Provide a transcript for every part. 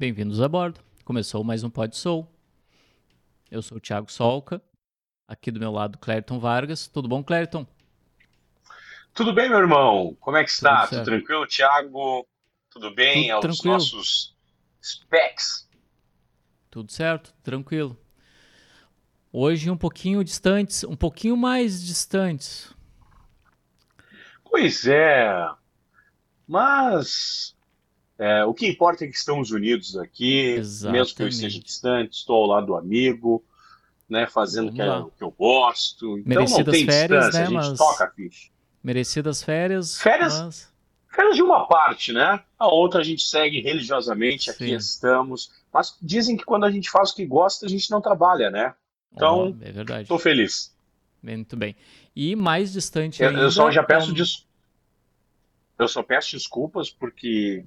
Bem-vindos a bordo. Começou mais um Pod Soul. Eu sou o Thiago Solca. Aqui do meu lado, Clériton Vargas. Tudo bom, Clériton? Tudo bem, meu irmão? Como é que está? Tudo, Tudo tranquilo, Thiago? Tudo bem? Tudo Aos tranquilo. nossos specs? Tudo certo, tranquilo. Hoje um pouquinho distantes, um pouquinho mais distantes. Pois é. Mas é, o que importa é que estamos unidos aqui, Exatamente. mesmo que eu esteja distante, estou ao lado do amigo, né, fazendo o que, o que eu gosto. Então não Merecidas tem férias, distância, né, a gente mas- toca a ficha. Merecidas férias. Férias? mas- Férias de uma parte, né? A outra a gente segue religiosamente, aqui Sim. estamos. Mas dizem que quando a gente faz o que gosta, a gente não trabalha, né? Então, Ó, é verdade. Estou feliz. Muito bem. E mais distante Eu, ainda. eu só já peço é des... Eu só peço desculpas porque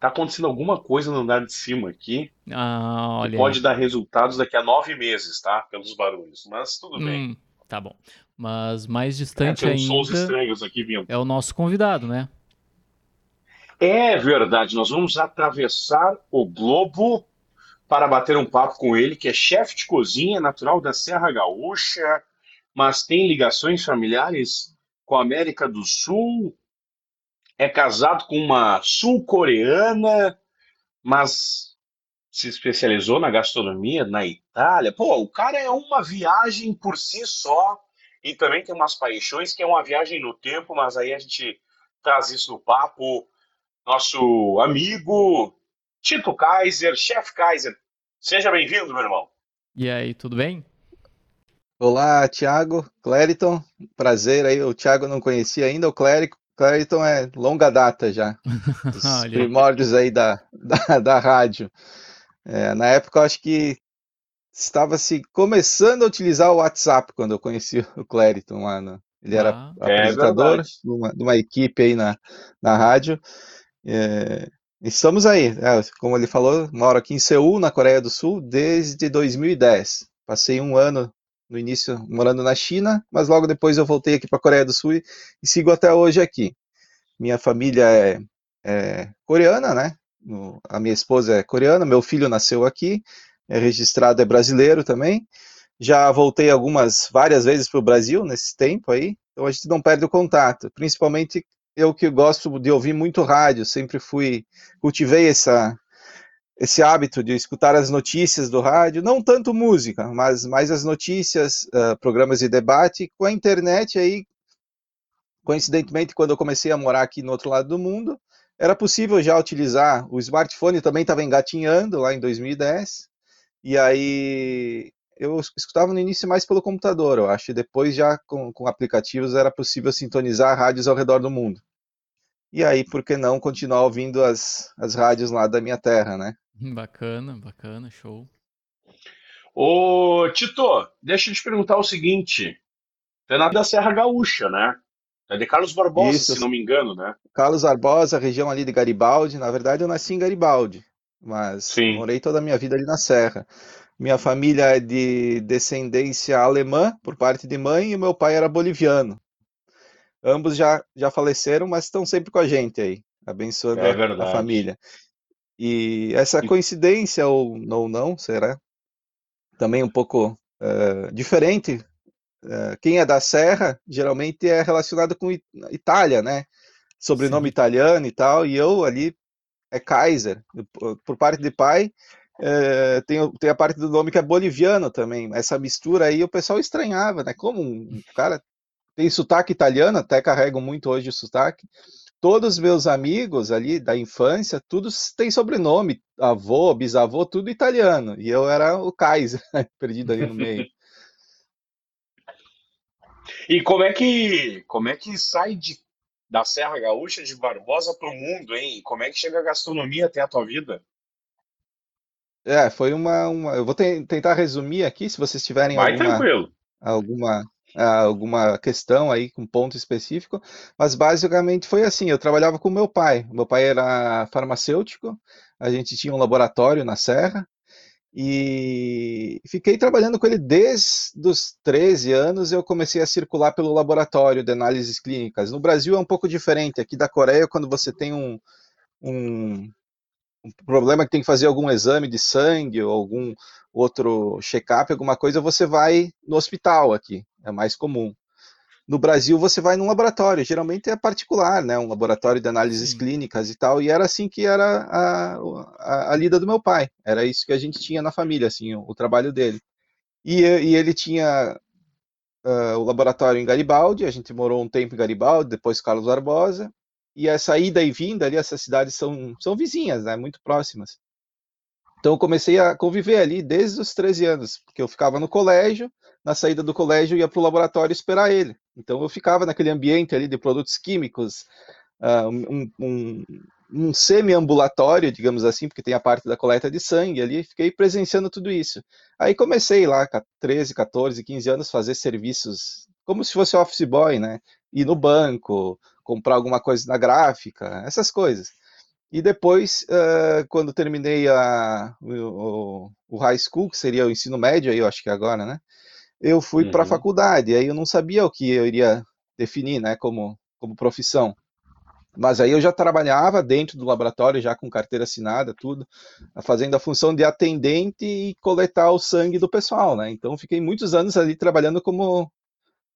tá acontecendo alguma coisa no andar de cima aqui Ah, olha. pode dar resultados daqui a nove meses, tá? Pelos barulhos. Mas tudo bem. Hum, tá bom. Mas mais É, distante sons ainda estranhos aqui vindo. é o nosso convidado, né? É verdade, nós vamos atravessar o globo para bater um papo com ele, que é chefe de cozinha, natural da Serra Gaúcha, mas tem ligações familiares com a América do Sul, é casado com uma sul-coreana, mas se especializou na gastronomia na Itália. Pô, o cara é uma viagem por si só e também tem umas paixões que é uma viagem no tempo, mas aí a gente traz isso no papo nosso amigo Tito Kaiser, chefe Kaiser. Seja bem-vindo, meu irmão. E aí, tudo bem? Olá, Thiago, Clériton, prazer aí, o Thiago não conhecia ainda, o Clérico, Clériton é longa data já, dos Olha. primórdios aí da, da, da rádio. É, na época eu acho que estava se começando a utilizar o WhatsApp quando eu conheci o Clériton lá, no- ele era Ah. É apresentador verdade. de uma, de uma equipe aí na, na rádio. É, estamos aí, é, como ele falou, moro aqui em Seul, na Coreia do Sul, desde 2010. Passei um ano no início morando na China, mas logo depois eu voltei aqui para a Coreia do Sul e, e sigo até hoje aqui. Minha família é, é coreana, né? No- A minha esposa é coreana, meu filho nasceu aqui, é registrado, é brasileiro também. Já voltei algumas, várias vezes para o Brasil nesse tempo aí, então a gente não perde o contato. Principalmente eu que gosto de ouvir muito rádio, sempre fui, cultivei essa, esse hábito de escutar as notícias do rádio, não tanto música, mas mais as notícias, ah, programas de debate. Com a internet aí, coincidentemente, quando eu comecei a morar aqui no outro lado do mundo, era possível já utilizar o smartphone, também estava engatinhando lá em 2010, e aí eu escutava no início mais pelo computador, eu acho, e depois já com, com aplicativos era possível sintonizar rádios ao redor do mundo. E aí, por que não continuar ouvindo as, as rádios lá da minha terra, né? Bacana, bacana, show. Ô, Tito, deixa eu te perguntar o seguinte. Tu é nada da Serra Gaúcha, né? É de Carlos Barbosa, Isso. se não me engano, né? Carlos Barbosa, região ali de Garibaldi. Na verdade, eu nasci em Garibaldi, mas Sim. morei toda a minha vida ali na Serra. Minha família é de descendência alemã, por parte de mãe, e meu pai era boliviano. Ambos já, já faleceram, mas estão sempre com a gente aí, abençoando É a- a família. E essa coincidência, ou ou não, será? Também um pouco eh, diferente. Eh, quem é da Serra geralmente é relacionado com It- Itália, né? Sobrenome Sim. italiano e tal, e eu ali é Kaiser. Por- parte de pai, eh, tem, tem a parte do nome que é boliviano também. Essa mistura aí o pessoal estranhava, né? Como um cara tem sotaque italiano, até carrego muito hoje o sotaque. Todos os meus amigos ali da infância, todos têm sobrenome, avô, bisavô, tudo italiano. E eu era o Kaiser, perdido ali no meio. E como é que, como é que sai de, da Serra Gaúcha de Barbosa para o mundo, hein? Como é que chega a gastronomia até a tua vida? É, foi uma, uma- Eu vou ten- tentar resumir aqui, se vocês tiverem Vai alguma, tranquilo. alguma, alguma questão aí com ponto específico, mas basicamente foi assim, eu trabalhava com meu pai, meu pai era farmacêutico, a gente tinha um laboratório na Serra, e fiquei trabalhando com ele desde os 13 anos, eu comecei a circular pelo laboratório de análises clínicas. No Brasil é um pouco diferente, aqui da Coreia, quando você tem um, um, um problema que tem que fazer algum exame de sangue ou algum outro check-up, alguma coisa, você vai no hospital aqui, é mais comum. No Brasil, você vai num laboratório, geralmente é particular, né? Um laboratório de análises Sim. clínicas e tal, e era assim que era a, a, a, lida do meu pai. Era isso que a gente tinha na família, assim, o, o trabalho dele. E, e ele tinha uh, o laboratório em Garibaldi, a gente morou um tempo em Garibaldi, depois Carlos Barbosa, e essa ida e vinda ali, essas cidades são, são vizinhas, né? Muito próximas. Então eu comecei a conviver ali desde os 13 anos, porque eu ficava no colégio, na saída do colégio ia para o laboratório esperar ele. Então eu ficava naquele ambiente ali de produtos químicos, uh, um, um, um semi-ambulatório, digamos assim, porque tem a parte da coleta de sangue ali, fiquei presenciando tudo isso. Aí comecei lá, com 13, 14, 15 anos, fazer serviços como se fosse office boy, né? Ir no banco, comprar alguma coisa na gráfica, essas coisas. E depois, uh, quando terminei a, o, o, high school, que seria o ensino médio, aí eu acho que agora, né? Eu fui uhum. para a faculdade, aí eu não sabia o que eu iria definir, né, como, como profissão. Mas aí eu já trabalhava dentro do laboratório, já com carteira assinada, tudo, fazendo a função de atendente e coletar o sangue do pessoal, né? Então fiquei muitos anos ali trabalhando como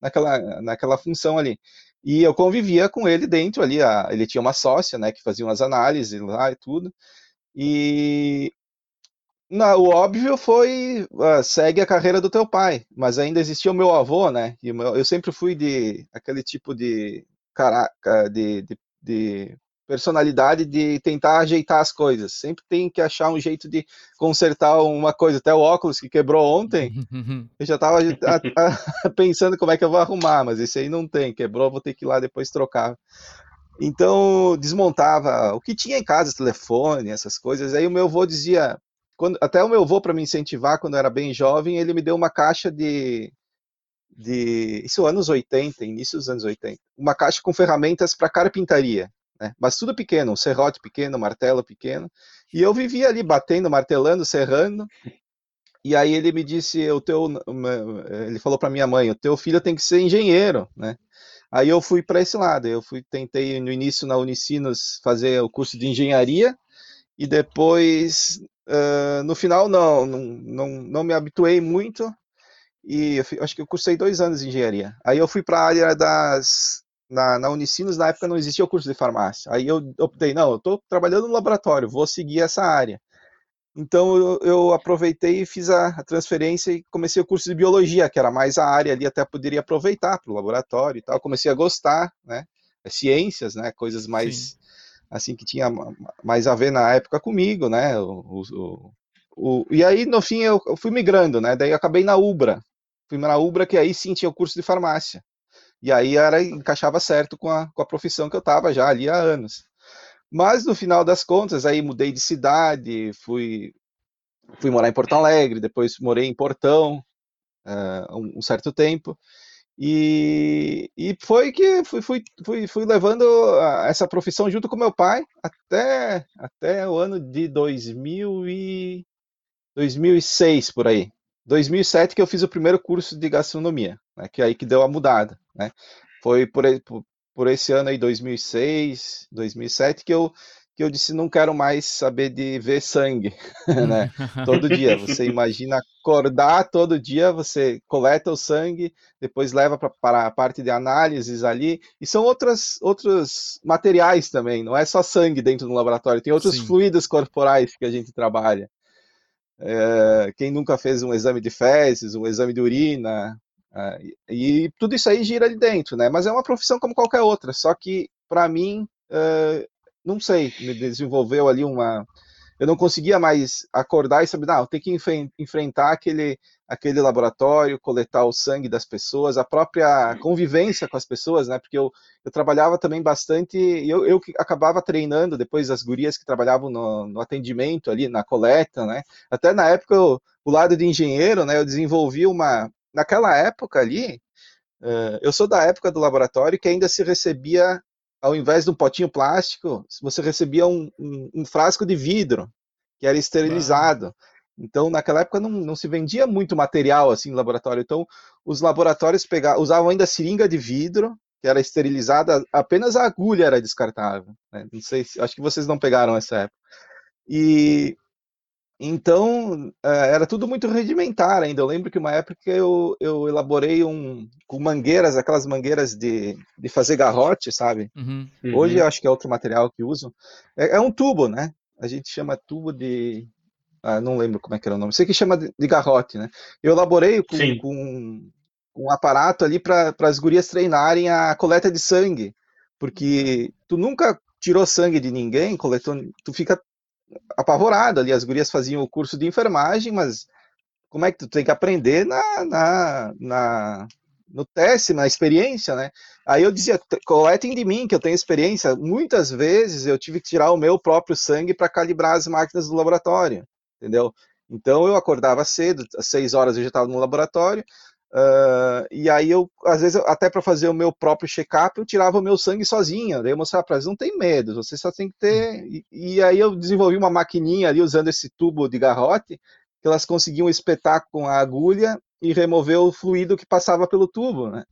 naquela, naquela função ali. E eu convivia com ele dentro ali, a, ele tinha uma sócia, né, que fazia umas análises lá e tudo. E na, o óbvio foi uh, segue a carreira do teu pai, mas ainda existia o meu avô, né? E meu, eu sempre fui de aquele tipo de caraca, de, de, de personalidade de tentar ajeitar as coisas. Sempre tem que achar um jeito de consertar uma coisa. Até o óculos que quebrou ontem, eu já estava pensando como é que eu vou arrumar, mas esse aí não tem. Quebrou, vou ter que ir lá depois trocar. Então, desmontava o que tinha em casa, telefone, essas coisas. Aí o meu avô dizia, quando, até o meu avô, para me incentivar, quando eu era bem jovem, ele me deu uma caixa de, de isso anos 80, início dos anos 80, uma caixa com ferramentas para carpintaria né? Mas tudo pequeno, um serrote pequeno, um martelo pequeno. E eu vivia ali batendo, martelando, serrando. E aí ele me disse, o teu, ele falou para minha mãe, o teu filho tem que ser engenheiro, né? Aí eu fui para esse lado. Eu fui tentei no início na Unicinos fazer o curso de engenharia e depois uh, no final não, não, não, não me habituei muito e eu acho que eu cursei dois anos de engenharia. Aí eu fui para a área das na, na Unicinos, na época não existia o curso de farmácia. Aí eu optei, não, eu estou trabalhando no laboratório, vou seguir essa área. Então eu, eu aproveitei e fiz a, a, transferência e comecei o curso de biologia, que era mais a área ali, até poderia aproveitar para o laboratório e tal. Comecei a gostar, né? É ciências, né? Coisas mais Sim. assim que tinha mais a ver na época comigo, né? O, o, o, e aí no fim eu, eu fui migrando, né? Daí eu acabei na Ubra. Fui na Ubra, que aí sim tinha o curso de farmácia. E aí era, encaixava certo com a, com a profissão que eu estava já ali há anos. Mas no final das contas, aí mudei de cidade, fui, fui morar em Porto Alegre, depois morei em Portão uh, um, certo tempo. E, e foi que fui, fui, fui, fui levando essa profissão junto com meu pai até, até o ano de 2000 e 2006, por aí. 2007 que eu fiz o primeiro curso de gastronomia, né, que é aí que deu a mudada, né? Foi por, por, esse ano aí, 2006, 2007, que eu, que eu disse, não quero mais saber de ver sangue, né? Todo dia, você imagina acordar todo dia, você coleta o sangue, depois leva para a parte de análises ali, e são outras, outros materiais também, não é só sangue dentro do laboratório, tem outros Sim. fluidos corporais que a gente trabalha. É, quem nunca fez um exame de fezes, um exame de urina, é, e, tudo isso aí gira ali dentro, né? Mas é uma profissão como qualquer outra, só que para mim, é, não sei, me desenvolveu ali uma, eu não conseguia mais acordar e saber, não, tem que enfrentar aquele, aquele laboratório, coletar o sangue das pessoas, a própria convivência com as pessoas, né? Porque eu, eu trabalhava também bastante, eu, eu acabava treinando depois as gurias que trabalhavam no, no atendimento ali, na coleta, né? Até na época, eu, o lado de engenheiro, né? Eu desenvolvi uma. Naquela época ali, uh, eu sou da época do laboratório que ainda se recebia ao invés de um potinho plástico, você recebia um, um, um frasco de vidro, que era esterilizado. Ah. Então, naquela época não, não, se vendia muito material assim no laboratório. Então, os laboratórios pegavam, usavam ainda seringa de vidro, que era esterilizada, apenas a agulha era descartável. Né? Não sei, acho que vocês não pegaram essa época. E então era tudo muito rudimentar ainda. Eu lembro que uma época eu, eu elaborei um com mangueiras, aquelas mangueiras de, de fazer garrote, sabe? Uhum. Hoje eu acho que é outro material que usam. É, é um tubo, né? A gente chama tubo de ah, não lembro como é que era o nome. Sei que chama de, garrote, né? Eu elaborei com, com, com um aparato ali para as gurias treinarem a coleta de sangue, porque tu nunca tirou sangue de ninguém, coletou, tu fica apavorado ali. As gurias faziam o curso de enfermagem, mas como é que tu tem que aprender na, na, na no teste, na experiência, né? Aí eu dizia, coletem de mim, que eu tenho experiência. Muitas vezes eu tive que tirar o meu próprio sangue para calibrar as máquinas do laboratório, entendeu? Então eu acordava cedo, às seis horas eu já estava no laboratório, Uh, e aí eu, às vezes, até para fazer o meu próprio check-up, eu tirava o meu sangue sozinho. Daí eu mostrava para eles, não tem medo, você só tem que ter. E, e, aí eu desenvolvi uma maquininha ali usando esse tubo de garrote, que elas conseguiam espetar com a agulha e remover o fluido que passava pelo tubo, né?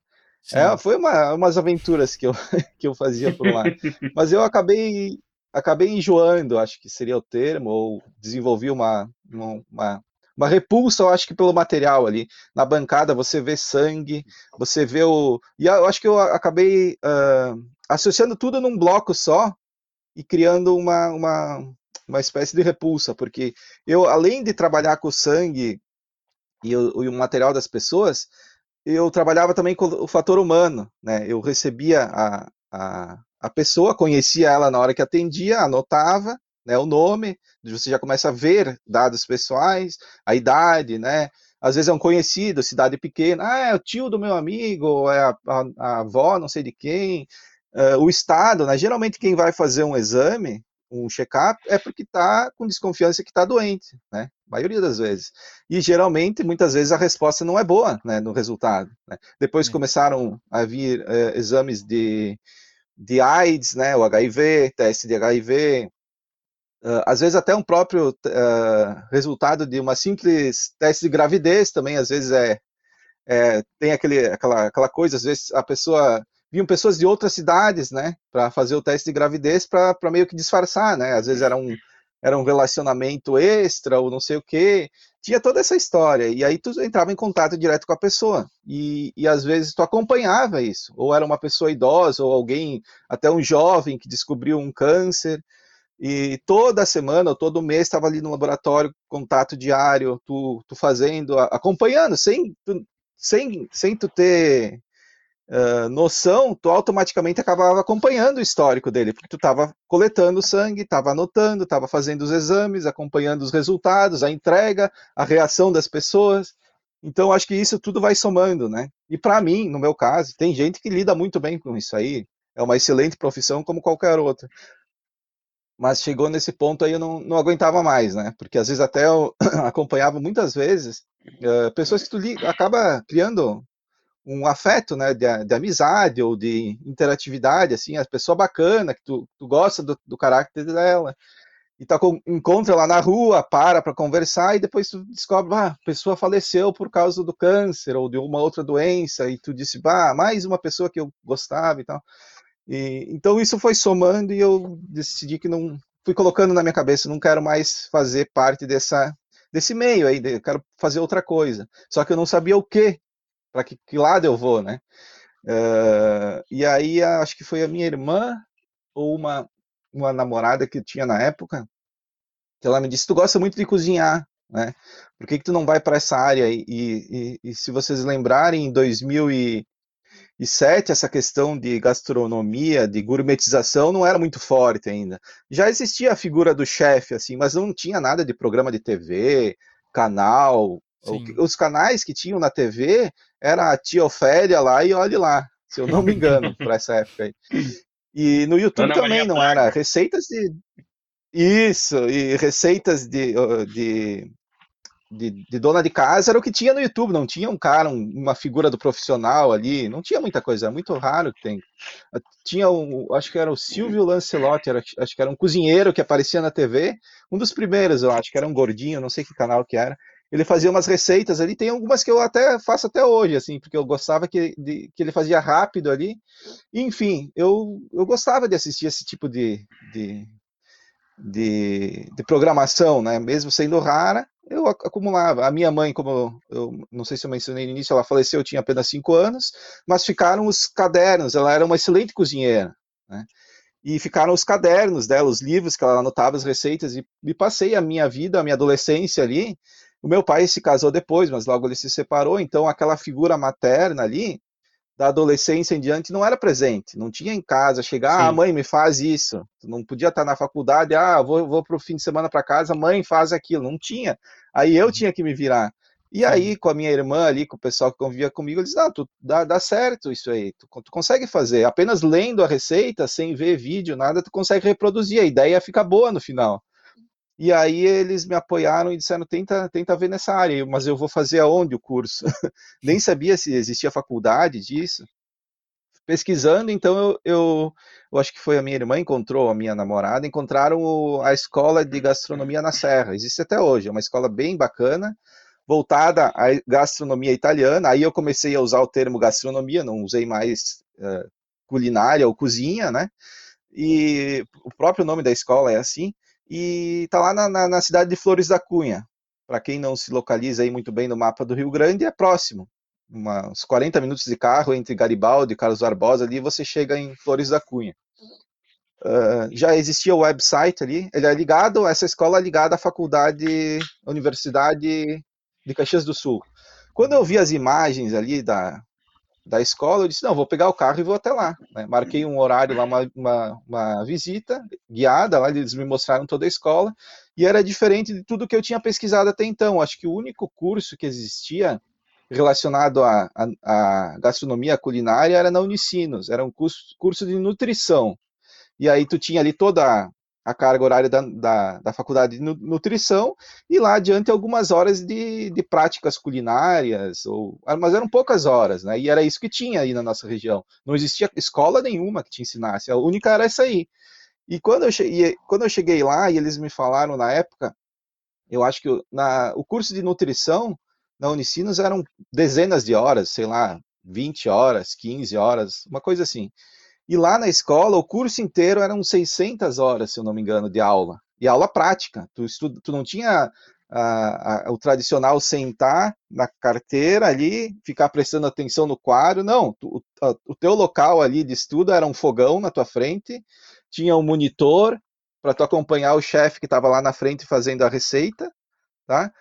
É, foi uma, umas aventuras que eu, que eu fazia por lá. Mas eu acabei acabei enjoando, acho que seria o termo, ou desenvolvi uma, uma, uma repulsa, eu acho que pelo material ali. Na bancada você vê sangue, você vê o. E eu acho que eu acabei uh, associando tudo num bloco só e criando uma, uma, uma espécie de repulsa, porque eu, além de trabalhar com o sangue e o, e o material das pessoas, eu trabalhava também com o fator humano, né? Eu recebia a, a, a pessoa, conhecia ela na hora que atendia, anotava, né, o nome, você já começa a ver dados pessoais, a idade, né? Às vezes é um conhecido, cidade pequena, ah, é o tio do meu amigo, é a, a, a avó, não sei de quem, uh, o estado, né? Geralmente quem vai fazer um exame, um check-up, é porque está com desconfiança que está doente, né? A maioria das vezes. E geralmente, muitas vezes, a resposta não é boa, né, no resultado. Né? Depois é. começaram a vir uh, exames de, de AIDS, né, o HIV, teste de HIV, Uh, às vezes até um próprio uh, resultado de uma simples teste de gravidez também, às vezes é, é tem aquele, aquela, aquela coisa, às vezes a pessoa vinham pessoas de outras cidades, né, para fazer o teste de gravidez para meio que disfarçar, né, às vezes era um, era um relacionamento extra ou não sei o que, tinha toda essa história, e aí tu entrava em contato direto com a pessoa, e, e às vezes tu acompanhava isso, ou era uma pessoa idosa, ou alguém, até um jovem que descobriu um câncer, e toda semana ou todo mês estava ali no laboratório, contato diário, tu, tu fazendo, acompanhando, sem, tu, sem, sem tu ter uh, noção, tu automaticamente acabava acompanhando o histórico dele, porque tu estava coletando sangue, estava anotando, estava fazendo os exames, acompanhando os resultados, a entrega, a reação das pessoas. Então, acho que isso tudo vai somando, né? E para mim, no meu caso, tem gente que lida muito bem com isso aí, é uma excelente profissão como qualquer outra mas chegou nesse ponto aí eu não, não aguentava mais, né? Porque às vezes até eu acompanhava muitas vezes uh, pessoas que tu li, acaba criando um afeto, né, de, de, amizade ou de interatividade, assim, a pessoa bacana, que tu, tu gosta do, do caráter dela, e tá encontra lá na rua, para para conversar, e depois tu descobre, ah, a pessoa faleceu por causa do câncer ou de uma outra doença, e tu disse, bah, mais uma pessoa que eu gostava e tal. E, então isso foi somando e eu decidi que não fui colocando na minha cabeça, não quero mais fazer parte dessa desse meio aí, eu quero fazer outra coisa. Só que eu não sabia o que, para que, que, lado eu vou, né? Uh, e aí acho que foi a minha irmã ou uma uma namorada que tinha na época que ela me disse: "Tu gosta muito de cozinhar, né? Por que que tu não vai para essa área?" E, e, e, se vocês lembrarem, em 2000 e e sete, essa questão de gastronomia, de gourmetização, não era muito forte ainda. Já existia a figura do chefe, assim, mas não tinha nada de programa de TV, canal. Os canais que tinham na TV era a tia Ofélia lá e olhe lá, se eu não me engano, para essa época aí. E no YouTube também Maria não era. Receitas de. Isso, e receitas de, de de, de, dona de casa era o que tinha no YouTube, não tinha um cara, um, uma figura do profissional ali, não tinha muita coisa, é muito raro que tem. Tinha um, acho que era o Silvio Lancelotti, era, acho que era um cozinheiro que aparecia na TV, um dos primeiros, eu acho que era um gordinho, não sei que canal que era. Ele fazia umas receitas ali, tem algumas que eu até faço até hoje, assim, porque eu gostava que, de, que ele fazia rápido ali. Enfim, eu, eu gostava de assistir esse tipo de, de de, de programação, né? Mesmo sendo rara, eu acumulava. A minha mãe, como eu não sei se eu mencionei no início, ela faleceu, eu tinha apenas cinco anos, mas ficaram os cadernos, ela era uma excelente cozinheira, né? E ficaram os cadernos dela, os livros que ela anotava as receitas, e me passei a minha vida, a minha adolescência ali. O meu pai se casou depois, mas logo ele se separou, então aquela figura materna ali, da adolescência em diante não era presente, não tinha em casa, chegar, Sim. ah, mãe, me faz isso, não podia estar na faculdade, ah, vou, vou para o fim de semana para casa, mãe, faz aquilo, não tinha, aí eu uhum. tinha que me virar, e aí, com a minha irmã ali, com o pessoal que convivia comigo, eles, não, tu, dá, dá certo isso aí, tu, tu, consegue fazer, apenas lendo a receita, sem ver vídeo, nada, tu consegue reproduzir, a ideia fica boa no final. E aí eles me apoiaram e disseram, tenta, tenta ver nessa área, mas eu vou fazer aonde o curso? Nem sabia se existia faculdade disso. Pesquisando, então eu, eu, eu, acho que foi a minha irmã encontrou, a minha namorada, encontraram o, a escola de gastronomia na Serra, existe até hoje, é uma escola bem bacana, voltada à gastronomia italiana, aí eu comecei a usar o termo gastronomia, não usei mais uh, culinária ou cozinha, né, e o próprio nome da escola é assim, e está lá na, na, na, cidade de Flores da Cunha. Para quem não se localiza aí muito bem no mapa do Rio Grande, é próximo. Uma, uns 40 minutos de carro entre Garibaldi e Carlos Barbosa, ali você chega em Flores da Cunha. Uh, já existia o website ali, ele é ligado, essa escola é ligada à faculdade, Universidade de Caxias do Sul. Quando eu vi as imagens ali da, da escola, eu disse, não, vou pegar o carro e vou até lá. Né? Marquei um horário lá, uma, uma, uma, visita guiada, lá eles me mostraram toda a escola, e era diferente de tudo que eu tinha pesquisado até então. Acho que o único curso que existia relacionado à, à, à gastronomia culinária era na Unicinos, era um curso, curso de nutrição. E aí tu tinha ali toda a carga horária da, da, da, faculdade de nutrição e lá adiante algumas horas de, de práticas culinárias, ou, mas eram poucas horas, né? E era isso que tinha aí na nossa região. Não existia escola nenhuma que te ensinasse, a única era essa aí. E quando eu cheguei, quando eu cheguei lá e eles me falaram na época, eu acho que na, o curso de nutrição na Unicinos eram dezenas de horas, sei lá, 20 horas, 15 horas, uma coisa assim. E lá na escola, o curso inteiro eram 600 horas, se eu não me engano, de aula. E aula prática. Tu, estuda, tu não tinha a, a, o tradicional sentar na carteira ali, ficar prestando atenção no quadro. Não, tu, a, o teu local ali de estudo era um fogão na tua frente, tinha um monitor para tu acompanhar o chefe que estava lá na frente fazendo a receita, tá?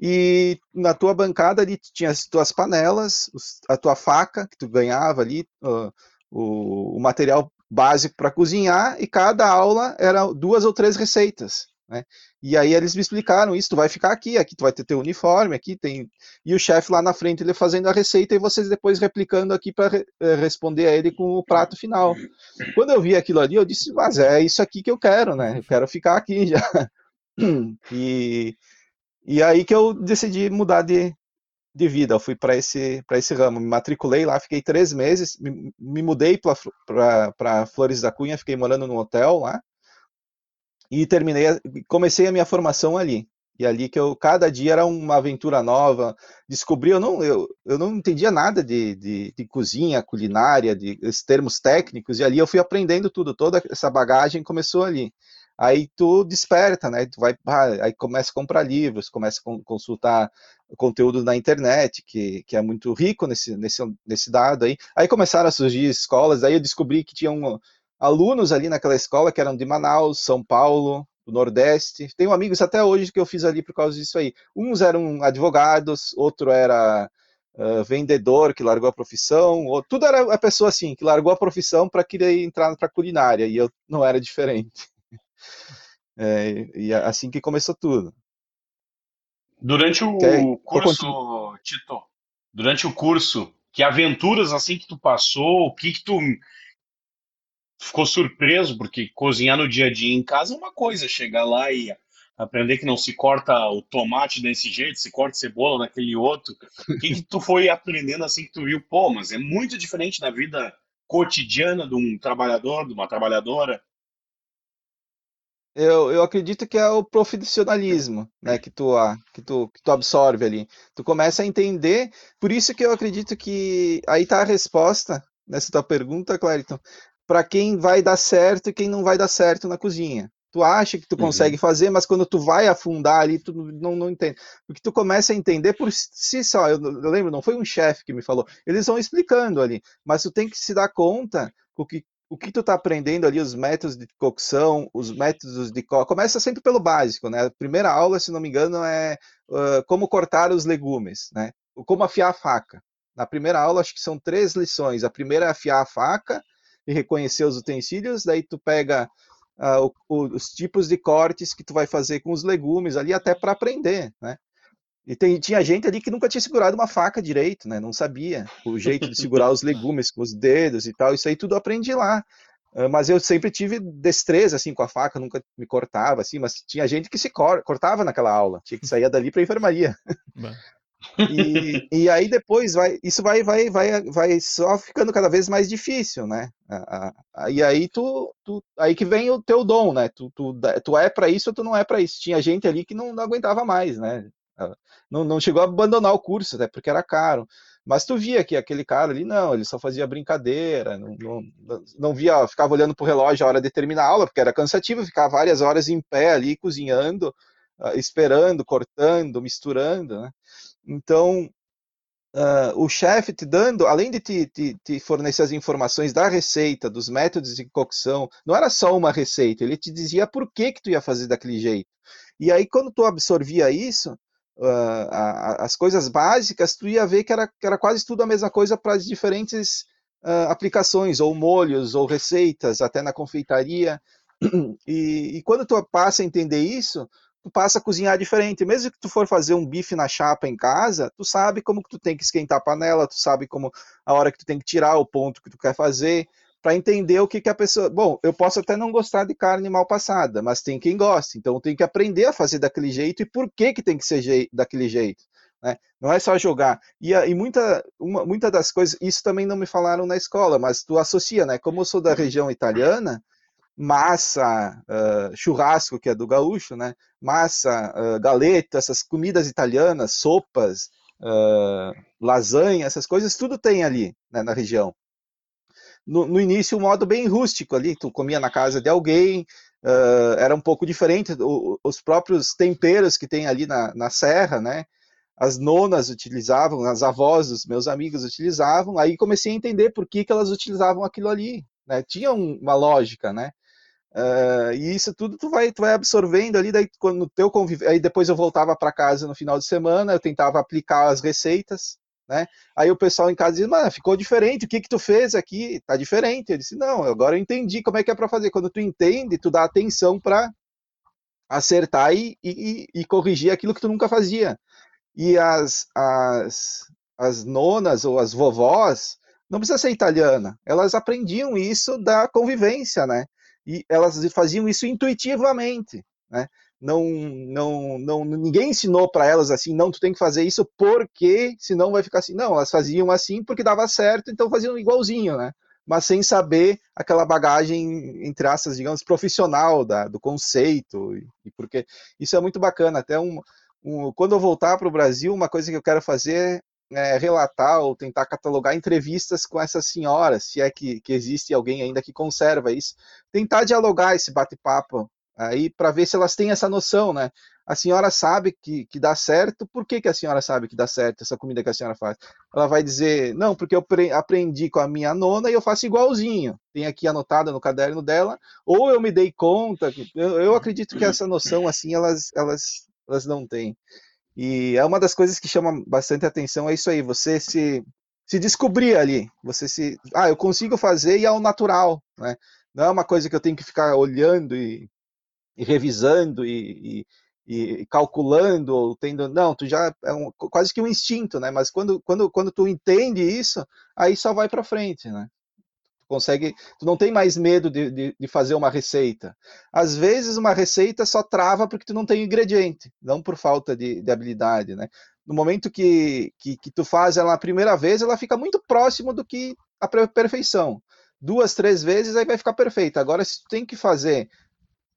E na tua bancada ali tinha as tuas panelas, a tua faca que tu ganhava ali, uh, o, o material básico para cozinhar e cada aula era duas ou três receitas. Né? E aí eles me explicaram isso, tu vai ficar aqui, aqui tu vai ter teu uniforme, aqui tem e o chefe lá na frente ele fazendo a receita e vocês depois replicando aqui para re eh, responder a ele com o prato final. Quando eu vi aquilo ali, eu disse, mas é isso aqui que eu quero, né? Eu quero ficar aqui já. E, e aí que eu decidi mudar de, de vida. Eu fui para esse, esse ramo, me matriculei lá, fiquei três meses, me, me mudei para Flores da Cunha, fiquei morando num hotel lá e terminei, comecei a minha formação ali. E ali que eu, cada dia era uma aventura nova, descobri, eu não, eu, eu não entendia nada de, de, de cozinha, culinária, de termos técnicos, e ali eu fui aprendendo tudo, toda essa bagagem começou ali aí tu desperta, né? Tu vai, aí começa a comprar livros, começa a consultar conteúdo na internet, que, que é muito rico nesse, nesse, nesse dado aí. Aí começaram a surgir escolas, aí eu descobri que tinham alunos ali naquela escola que eram de Manaus, São Paulo, do Nordeste. Tenho amigos até hoje que eu fiz ali por causa disso aí. Uns eram advogados, outro era uh, vendedor que largou a profissão, ou, tudo era a pessoa assim, que largou a profissão para querer entrar para culinária, e eu não era diferente. É, e assim que começou tudo. Durante o Quer, curso, Tito, durante o curso, que aventuras assim que tu passou, o que que tu ficou surpreso, porque cozinhar no dia a dia em casa é uma coisa, chegar lá e aprender que não se corta o tomate desse jeito, se corta cebola daquele outro. O que, que tu foi aprendendo assim que tu viu? Pô, mas é muito diferente da vida cotidiana de um trabalhador, de uma trabalhadora eu, eu acredito que é o profissionalismo, né, que tu, que tu, que tu absorve ali. Tu começa a entender, por isso que eu acredito que aí está a resposta nessa tua pergunta, Clariton, para quem vai dar certo e quem não vai dar certo na cozinha. Tu acha que tu Uhum. consegue fazer, mas quando tu vai afundar ali, tu não, não entende. Porque tu começa a entender por si só. Eu, eu lembro, não foi um chefe que me falou. Eles vão explicando ali, mas tu tem que se dar conta o que, o que tu tá aprendendo ali, os métodos de cocção, os métodos de co... Começa sempre pelo básico, né? A primeira aula, se não me engano, é uh, como cortar os legumes, né? Como afiar a faca. Na primeira aula, acho que são três lições. A primeira é afiar a faca e reconhecer os utensílios, daí tu pega uh, o, os tipos de cortes que tu vai fazer com os legumes ali, até para aprender, né? E tem, tinha gente ali que nunca tinha segurado uma faca direito, né? Não sabia o jeito de segurar os legumes com os dedos e tal. Isso aí tudo aprendi lá. Mas eu sempre tive destreza assim com a faca, nunca me cortava assim. Mas tinha gente que se cor cortava naquela aula, tinha que sair dali para enfermaria. E, e, aí depois vai, isso vai, vai, vai, vai só ficando cada vez mais difícil, né? E aí tu, tu aí que vem o teu dom, né? Tu, tu, tu é para isso ou tu não é para isso. Tinha gente ali que não, não aguentava mais, né? Não, não chegou a abandonar o curso, até porque era caro. Mas tu via que aquele cara ali, não, ele só fazia brincadeira, não, não, não via, ficava olhando pro relógio a hora de terminar a aula, porque era cansativo ficar várias horas em pé ali, cozinhando, esperando, cortando, misturando, né? Então, uh, o chefe te dando, além de te, te, te, fornecer as informações da receita, dos métodos de cocção, não era só uma receita, ele te dizia por que, que tu ia fazer daquele jeito. E aí, quando tu absorvia isso, uh, as coisas básicas, tu ia ver que era, que era quase tudo a mesma coisa para as diferentes uh, aplicações, ou molhos, ou receitas, até na confeitaria. E, e quando tu passa a entender isso, tu passa a cozinhar diferente. Mesmo que tu for fazer um bife na chapa em casa, tu sabe como que tu tem que esquentar a panela, tu sabe como a hora que tu tem que tirar o ponto que tu quer fazer, para entender o que que a pessoa... Bom, eu posso até não gostar de carne mal passada, mas tem quem goste, então tenho que aprender a fazer daquele jeito e por que que tem que ser je... daquele jeito. Né? Não é só jogar. E, e muita, uma, muita das coisas, isso também não me falaram na escola, mas tu associa, né? Como eu sou da região italiana, massa, uh, churrasco, que é do gaúcho, né? Massa, uh, galeto, essas comidas italianas, sopas, uh, lasanha, essas coisas, tudo tem ali né, na região. No, no, início, um modo bem rústico ali, tu comia na casa de alguém, era um pouco diferente, o, os próprios temperos que tem ali na, na serra, né? As nonas utilizavam, as avós dos meus amigos utilizavam, aí comecei a entender por que, que elas utilizavam aquilo ali, né? Tinha um, uma lógica, né? Uh, e isso tudo tu vai, tu vai absorvendo ali, daí quando teu convívio, aí depois eu voltava para casa no final de semana, eu tentava aplicar as receitas, né? Aí o pessoal em casa dizia, mano, ficou diferente, o que que tu fez aqui? Tá diferente. Eu disse, não, agora eu entendi como é que é para fazer. Quando tu entende, tu dá atenção para acertar e, e, e, corrigir aquilo que tu nunca fazia. E as, as, as nonas ou as vovós, não precisa ser italiana, elas aprendiam isso da convivência, né? e elas faziam isso intuitivamente, né? Não, não, não, ninguém ensinou para elas assim, não, tu tem que fazer isso porque senão vai ficar assim. Não, elas faziam assim porque dava certo, então faziam igualzinho, né? Mas sem saber aquela bagagem, entre aspas, digamos, profissional da, do conceito, e, e porque isso é muito bacana. Até um, um quando eu voltar para o Brasil, uma coisa que eu quero fazer é, relatar ou tentar catalogar entrevistas com essas senhoras, se é que, que existe alguém ainda que conserva isso, tentar dialogar esse bate-papo aí para ver se elas têm essa noção, né? A senhora sabe que, que dá certo, por que, que a senhora sabe que dá certo essa comida que a senhora faz? Ela vai dizer, não, porque eu aprendi com a minha nona e eu faço igualzinho, tem aqui anotado no caderno dela, ou eu me dei conta, eu, eu acredito que essa noção, assim, elas, elas, elas não têm. E é uma das coisas que chama bastante atenção, é isso aí, você se, se descobrir ali, você se, ah, eu consigo fazer e é o natural, né? Não é uma coisa que eu tenho que ficar olhando e, e revisando e, e, e, calculando, ou tendo, não, tu já é um, quase que um instinto, né? Mas quando, quando, quando tu entende isso, aí só vai para frente, né? consegue, tu não tem mais medo de, de, de, fazer uma receita. Às vezes uma receita só trava porque tu não tem ingrediente, não por falta de, de habilidade, né? No momento que, que, que, tu faz ela a primeira vez, ela fica muito próximo do que a perfeição. Duas, três vezes, aí vai ficar perfeita. Agora, se tu tem que fazer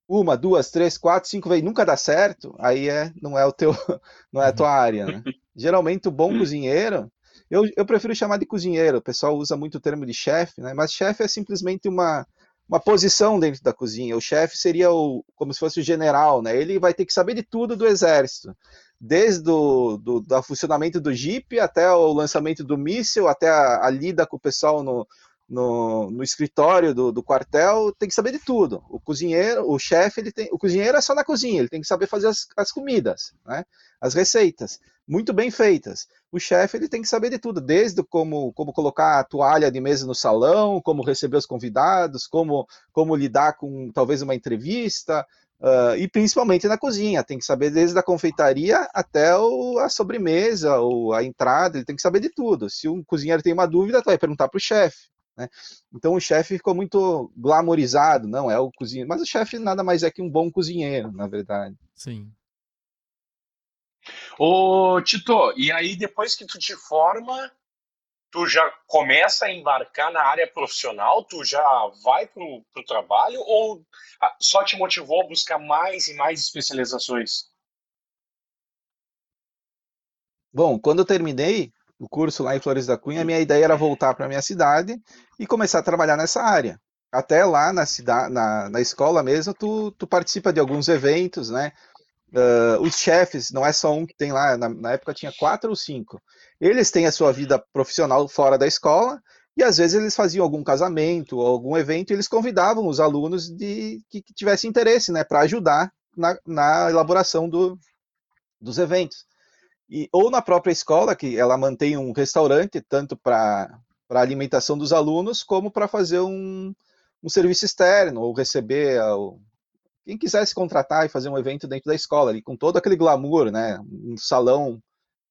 uma, duas, três, quatro, cinco vezes, nunca dá certo, aí é, não é o teu, não é a tua área, né? Geralmente o bom cozinheiro, eu, eu prefiro chamar de cozinheiro, o pessoal usa muito o termo de chefe, né? mas chefe é simplesmente uma, uma posição dentro da cozinha. O chefe seria o, como se fosse o general, né? Ele vai ter que saber de tudo do exército, desde o do, do funcionamento do Jeep até o lançamento do míssil, até a, a lida com o pessoal no, no, no escritório do, do, quartel, tem que saber de tudo. O cozinheiro, o chefe, ele tem, o cozinheiro é só na cozinha, ele tem que saber fazer as, as comidas, né? As receitas, muito bem feitas. O chefe ele tem que saber de tudo, desde como, como colocar a toalha de mesa no salão, como receber os convidados, como, como lidar com talvez uma entrevista, uh, e principalmente na cozinha. Tem que saber desde a confeitaria até o, a sobremesa ou a entrada, ele tem que saber de tudo. Se um cozinheiro tem uma dúvida, tu vai perguntar para o chefe. Né? Então o chefe ficou muito glamorizado, não é o cozinheiro, mas o chefe nada mais é que um bom cozinheiro, na verdade. Sim. Ô, Tito, e aí depois que tu te forma, tu já começa a embarcar na área profissional, tu já vai pro, pro trabalho ou só te motivou a buscar mais e mais especializações? Bom, quando eu terminei, o curso lá em Flores da Cunha, a minha ideia era voltar para a minha cidade e começar a trabalhar nessa área. Até lá na, cidade, na, na escola mesmo, tu, tu participa de alguns eventos, né? Uh, os chefes, não é só um que tem lá, na, na, época tinha quatro ou cinco. Eles têm a sua vida profissional fora da escola e às vezes eles faziam algum casamento ou algum evento e eles convidavam os alunos de que, que tivessem interesse, né, para ajudar na, na elaboração do, dos eventos e, ou na própria escola, que ela mantém um restaurante, tanto para a alimentação dos alunos, como para fazer um, um serviço externo, ou receber ao, quem quisesse contratar e fazer um evento dentro da escola, ali, com todo aquele glamour, né? um salão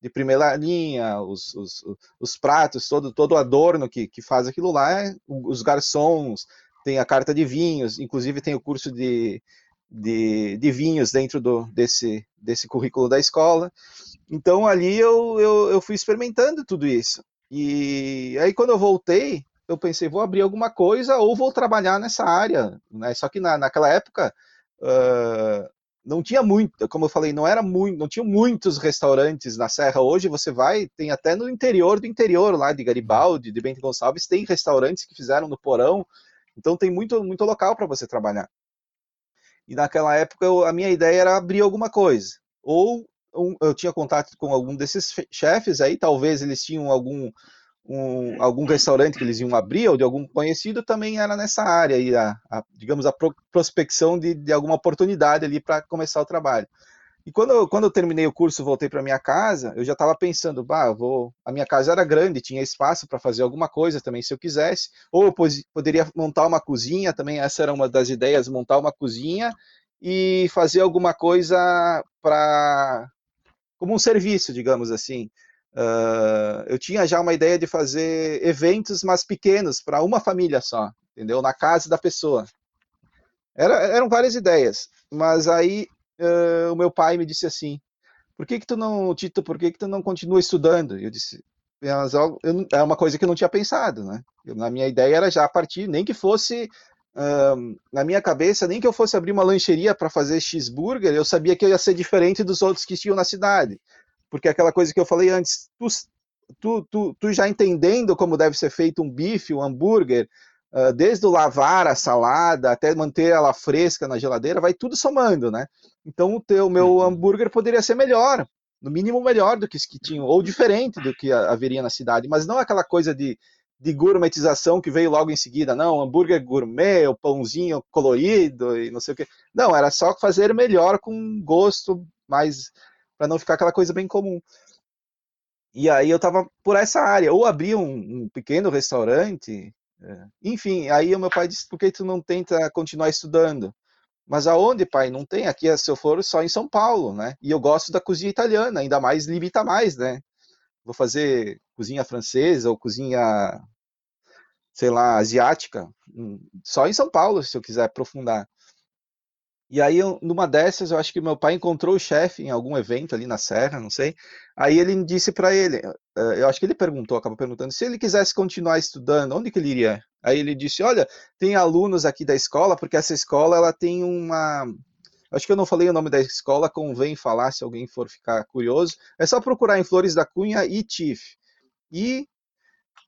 de primeira linha, os, os, os pratos, todo, todo o adorno que, que faz aquilo lá, os garçons, tem a carta de vinhos, inclusive tem o curso de, de, de vinhos dentro do, desse, desse currículo da escola. Então ali eu, eu, eu fui experimentando tudo isso. E aí quando eu voltei, eu pensei, vou abrir alguma coisa ou vou trabalhar nessa área. Né? Só que na, naquela época uh, não tinha muito, como eu falei, não era muito, não tinha muitos restaurantes na Serra. Hoje você vai, tem até no interior do interior, lá de Garibaldi, de Bento Gonçalves, tem restaurantes que fizeram no porão. Então tem muito, muito local para você trabalhar. E naquela época eu, a minha ideia era abrir alguma coisa. Ou um, eu tinha contato com algum desses chefes aí, talvez eles tinham algum, um, algum restaurante que eles iam abrir, ou de algum conhecido, também era nessa área aí, a, a digamos, a pro, prospecção de, de alguma oportunidade ali para começar o trabalho. E quando eu, quando eu terminei o curso, voltei para minha casa, eu já estava pensando, bah, vou, a minha casa era grande, tinha espaço para fazer alguma coisa também se eu quisesse, ou eu poderia montar uma cozinha, também essa era uma das ideias, montar uma cozinha e fazer alguma coisa para como um serviço, digamos assim. Uh, eu tinha já uma ideia de fazer eventos, mas pequenos, para uma família só, entendeu? Na casa da pessoa. Era, eram várias ideias, mas aí uh, o meu pai me disse assim: por que que tu não, Tito, por que que tu não continua estudando? Eu disse, é uma coisa que eu não tinha pensado, né? Eu, na minha ideia era já partir, nem que fosse uh, na minha cabeça, nem que eu fosse abrir uma lancheria para fazer cheeseburger, eu sabia que eu ia ser diferente dos outros que tinham na cidade, porque aquela coisa que eu falei antes, tu, tu, tu, tu já entendendo como deve ser feito um bife, um hambúrguer, Uh, desde o lavar a salada até manter ela fresca na geladeira, vai tudo somando, né? Então o teu meu uhum. hambúrguer poderia ser melhor, no mínimo melhor do que os que tinham, ou diferente do que haveria na cidade, mas não aquela coisa de, de gourmetização que veio logo em seguida, não, hambúrguer gourmet, o pãozinho colorido e não sei o que. Não, era só fazer melhor com gosto, mais para não ficar aquela coisa bem comum. E aí eu tava por essa área, ou abria um, um pequeno restaurante, é. Enfim, aí o meu pai disse, por que tu não tenta continuar estudando? Mas aonde, pai? Não tem. Aqui, se eu for, só em São Paulo, né? E eu gosto da cozinha italiana, ainda mais limita mais, né? Vou fazer cozinha francesa ou cozinha, sei lá, asiática, hum, só em São Paulo, se eu quiser aprofundar. E aí, numa dessas, eu acho que meu pai encontrou o chefe em algum evento ali na Serra, não sei. Aí ele disse para ele, eh, eu acho que ele perguntou, acabou perguntando, se ele quisesse continuar estudando, onde que ele iria? Aí ele disse, olha, tem alunos aqui da escola, porque essa escola ela tem uma, acho que eu não falei o nome da escola, convém falar se alguém for ficar curioso. É só procurar em Flores da Cunha ITIF. I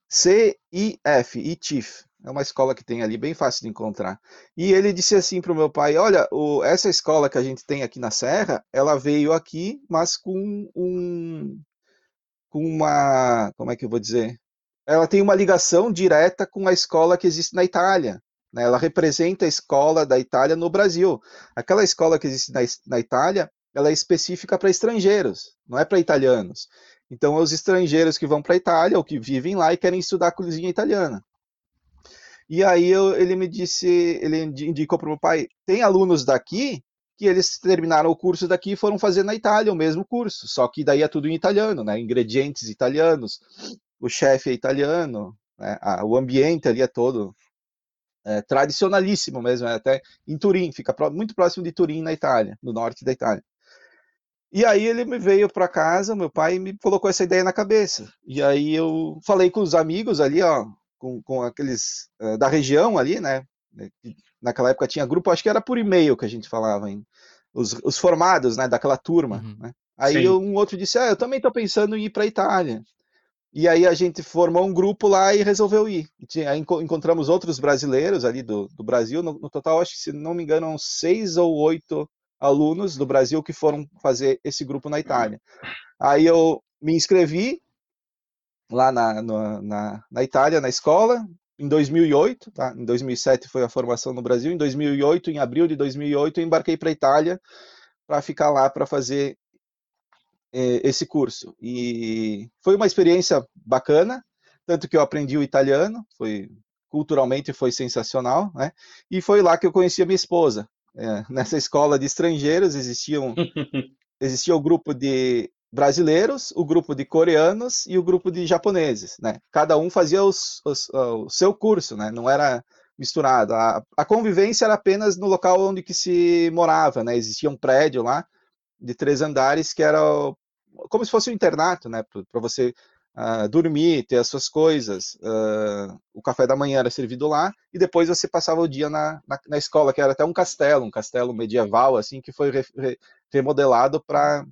C I F, ITIF. É uma escola que tem ali, bem fácil de encontrar. E ele disse assim para o meu pai: Olha, o, essa escola que a gente tem aqui na Serra, ela veio aqui, mas com um. com uma. Como é que eu vou dizer? Ela tem uma ligação direta com a escola que existe na Itália. Né? Ela representa a escola da Itália no Brasil. Aquela escola que existe na, na Itália, ela é específica para estrangeiros, não é para italianos. Então, é os estrangeiros que vão para a Itália ou que vivem lá e querem estudar cozinha italiana. E aí eu, ele me disse, ele indicou para o meu pai, tem alunos daqui que eles terminaram o curso daqui e foram fazer na Itália o mesmo curso, só que daí é tudo em italiano, né? Ingredientes italianos, o chefe é italiano, né? ah, o ambiente ali é todo é, tradicionalíssimo mesmo, é até em Turim, fica muito próximo de Turim, na Itália, no norte da Itália. E aí ele me veio para casa, meu pai me colocou essa ideia na cabeça. E aí eu falei com os amigos ali, ó, com, com aqueles uh, da região ali, né? Naquela época tinha grupo, acho que era por e-mail que a gente falava, hein? Os, os formados, né, daquela turma, uhum. né? Aí eu, um outro disse, ah, eu também estou pensando em ir para Itália. E aí a gente formou um grupo lá e resolveu ir. Encontramos outros brasileiros ali do, do Brasil. No, no, total, acho que se não me engano, seis ou oito alunos do Brasil que foram fazer esse grupo na Itália. Aí eu me inscrevi lá na, na, na Itália, na escola, em 2008, tá? Em 2007 foi a formação no Brasil. Em 2008, em abril de 2008, eu embarquei para a Itália para ficar lá para fazer esse curso. E foi uma experiência bacana, tanto que eu aprendi o italiano, foi culturalmente foi sensacional, né? E foi lá que eu conheci a minha esposa. É, nessa escola de estrangeiros existiam existia o grupo de brasileiros, o grupo de coreanos e o grupo de japoneses, né? Cada um fazia os, os, o seu curso, né? Não era misturado. A, a, convivência era apenas no local onde que se morava, né? Existia um prédio lá de três andares que era como se fosse um internato, né? Para você uh, dormir, ter as suas coisas. Uh, o café da manhã era servido lá e depois você passava o dia na, na, na escola, que era até um castelo, um castelo medieval, assim, que foi re, re, remodelado para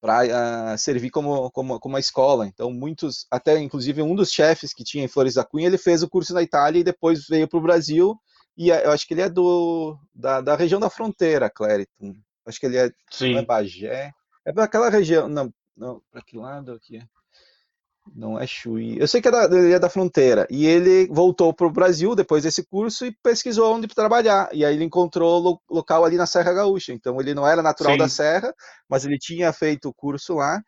para uh, servir como, como, como uma escola. Então, muitos, até inclusive um dos chefes que tinha em Flores da Cunha, ele fez o curso na Itália e depois veio para o Brasil. E eu acho que ele é do, da, da região da fronteira, Clériton. Acho que ele é, Sim. é Bagé. É para aquela região. Não, não para que lado aqui? Não é Chuí. Eu sei que é da, ele é da fronteira. E ele voltou para o Brasil depois desse curso e pesquisou onde trabalhar. E aí ele encontrou lo, local ali na Serra Gaúcha. Então ele não era natural Sim. da Serra, mas ele tinha feito o curso lá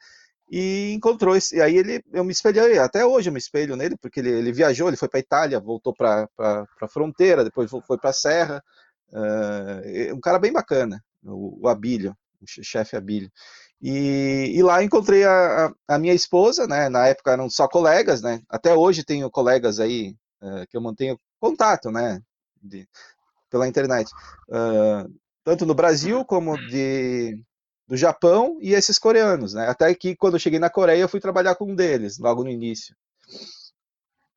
e encontrou esse. E aí ele, eu me espelhei, até hoje eu me espelho nele, porque ele, ele viajou, ele foi para Itália, voltou para a fronteira, depois foi para a Serra. Uh, um cara bem bacana, o, Abílio, o chefe Abílio. E, e, lá encontrei a, a, minha esposa, né? Na época eram só colegas, né? Até hoje tenho colegas aí uh, que eu mantenho contato, né? De, pela internet, uh, tanto no Brasil como de do Japão e esses coreanos, né? Até que quando eu cheguei na Coreia eu fui trabalhar com um deles logo no início.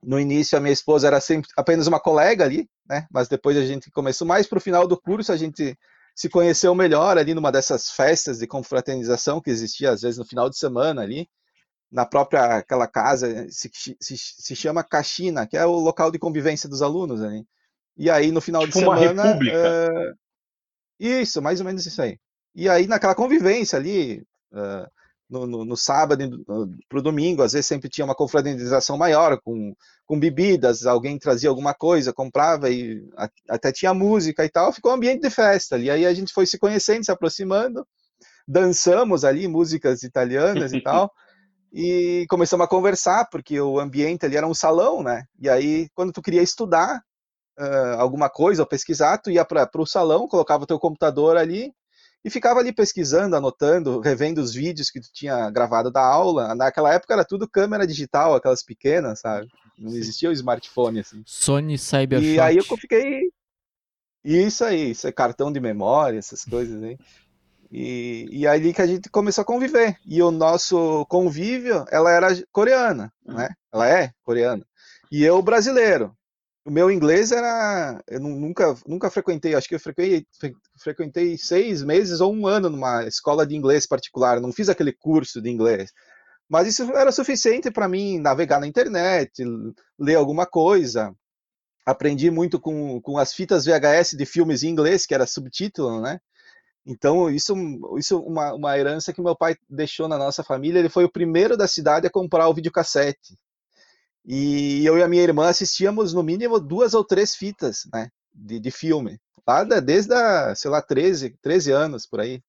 No início a minha esposa era sempre apenas uma colega ali, né? Mas depois a gente começou mais para o final do curso a gente se conheceu melhor ali numa dessas festas de confraternização que existia às vezes no final de semana ali, na própria aquela casa, se, se, se chama Caxina, que é o local de convivência dos alunos ali. E aí no final tipo de semana. Uma república. Uh, isso, mais ou menos isso aí. E aí naquela convivência ali, uh, no, no, no, sábado para o domingo, às vezes sempre tinha uma confraternização maior, com, com bebidas, alguém trazia alguma coisa, comprava e a, até tinha música e tal, ficou um ambiente de festa ali. Aí a gente foi se conhecendo, se aproximando, dançamos ali músicas italianas e tal, e começamos a conversar, porque o ambiente ali era um salão, né? E aí, quando tu queria estudar uh, alguma coisa ou pesquisar, tu ia para o salão, colocava o teu computador ali, e ficava ali pesquisando, anotando, revendo os vídeos que tu tinha gravado da aula. Naquela época era tudo câmera digital, aquelas pequenas, sabe? Não existia o smartphone assim. Sony Cybershot. E aí eu fiquei isso aí, isso é cartão de memória, essas coisas aí. E, e aí que a gente começou a conviver. E o nosso convívio, ela era coreana, né? Ela é coreana. E eu brasileiro o meu inglês era. Eu nunca, nunca frequentei, acho que eu frequentei, frequentei seis meses ou um ano numa escola de inglês particular, não fiz aquele curso de inglês. Mas isso era suficiente para mim navegar na internet, ler alguma coisa. Aprendi muito com, com as fitas VHS de filmes em inglês, que era subtítulo, né? Então, isso, isso uma, uma herança que meu pai deixou na nossa família. Ele foi o primeiro da cidade a comprar o videocassete. E eu e a minha irmã assistíamos no mínimo duas ou três fitas, né, de, de filme. Lá desde, a, sei lá, 13, 13 anos, por aí.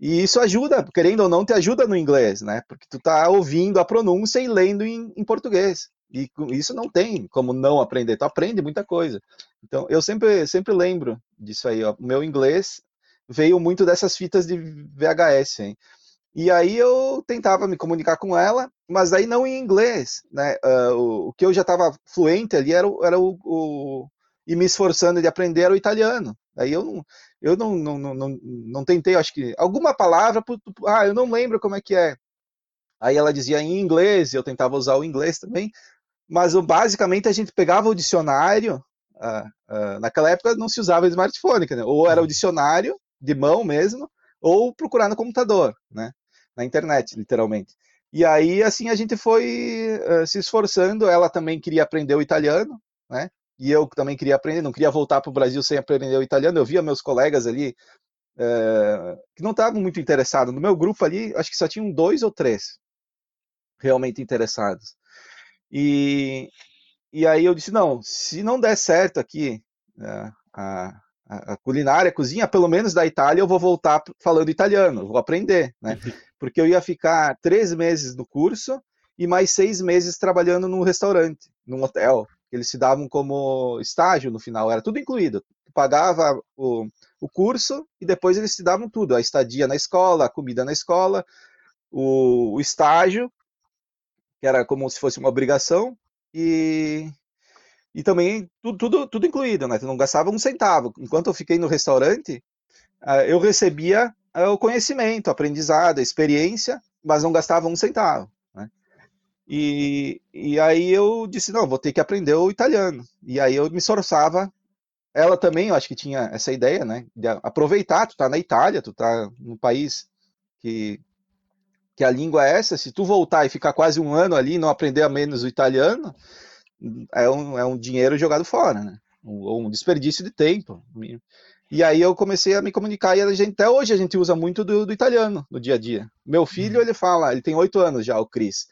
E isso ajuda, querendo ou não, te ajuda no inglês, né? Porque tu tá ouvindo a pronúncia e lendo em, em português. E isso não tem como não aprender, tu aprende muita coisa. Então, eu sempre, sempre lembro disso aí, ó. O meu inglês veio muito dessas fitas de VHS, hein? E aí eu tentava me comunicar com ela, mas aí não em inglês, né? Uh, o, o, que eu já estava fluente ali era, era o, o, e me esforçando de aprender era o italiano. Aí eu não, eu não, não, não, não, não tentei, acho que alguma palavra, ah, eu não lembro como é que é. Aí ela dizia em inglês, eu tentava usar o inglês também, mas basicamente a gente pegava o dicionário. Uh, uh, naquela época não se usava smartphone, né? ou era o uhum. dicionário de mão mesmo, ou procurar no computador, né? Na internet, literalmente. E aí, assim, a gente foi uh, se esforçando. Ela também queria aprender o italiano, né? E eu também queria aprender, não queria voltar para o Brasil sem aprender o italiano. Eu via meus colegas ali uh, que não estavam muito interessados. No meu grupo ali, acho que só tinham dois ou três realmente interessados. E, e aí eu disse: não, se não der certo aqui uh, a, a, culinária, a cozinha, pelo menos da Itália, eu vou voltar falando italiano, vou aprender, né? Porque eu ia ficar três meses no curso e mais seis meses trabalhando num restaurante, num hotel. Eles se davam como estágio no final, era tudo incluído. Tu pagava o, o curso e depois eles te davam tudo: a estadia na escola, a comida na escola, o, o estágio, que era como se fosse uma obrigação, e, e também tudo, tudo, tudo incluído, né? Tu não gastava um centavo. Enquanto eu fiquei no restaurante, ah, eu recebia ah, o conhecimento, aprendizado, experiência, mas não gastava um centavo. Né? E, e aí eu disse, não, vou ter que aprender o italiano. E aí eu me esforçava. Ela também, eu acho que tinha essa ideia, né? De aproveitar, tu tá na Itália, tu tá num país que, que a língua é essa, se tu voltar e ficar quase um ano ali e não aprender a menos o italiano, é um, é um dinheiro jogado fora, né? Ou um desperdício de tempo. E aí eu comecei a me comunicar e a gente, até hoje a gente usa muito do, do italiano no dia a dia. Meu filho, uhum. ele fala, ele tem oito anos já, o Cris.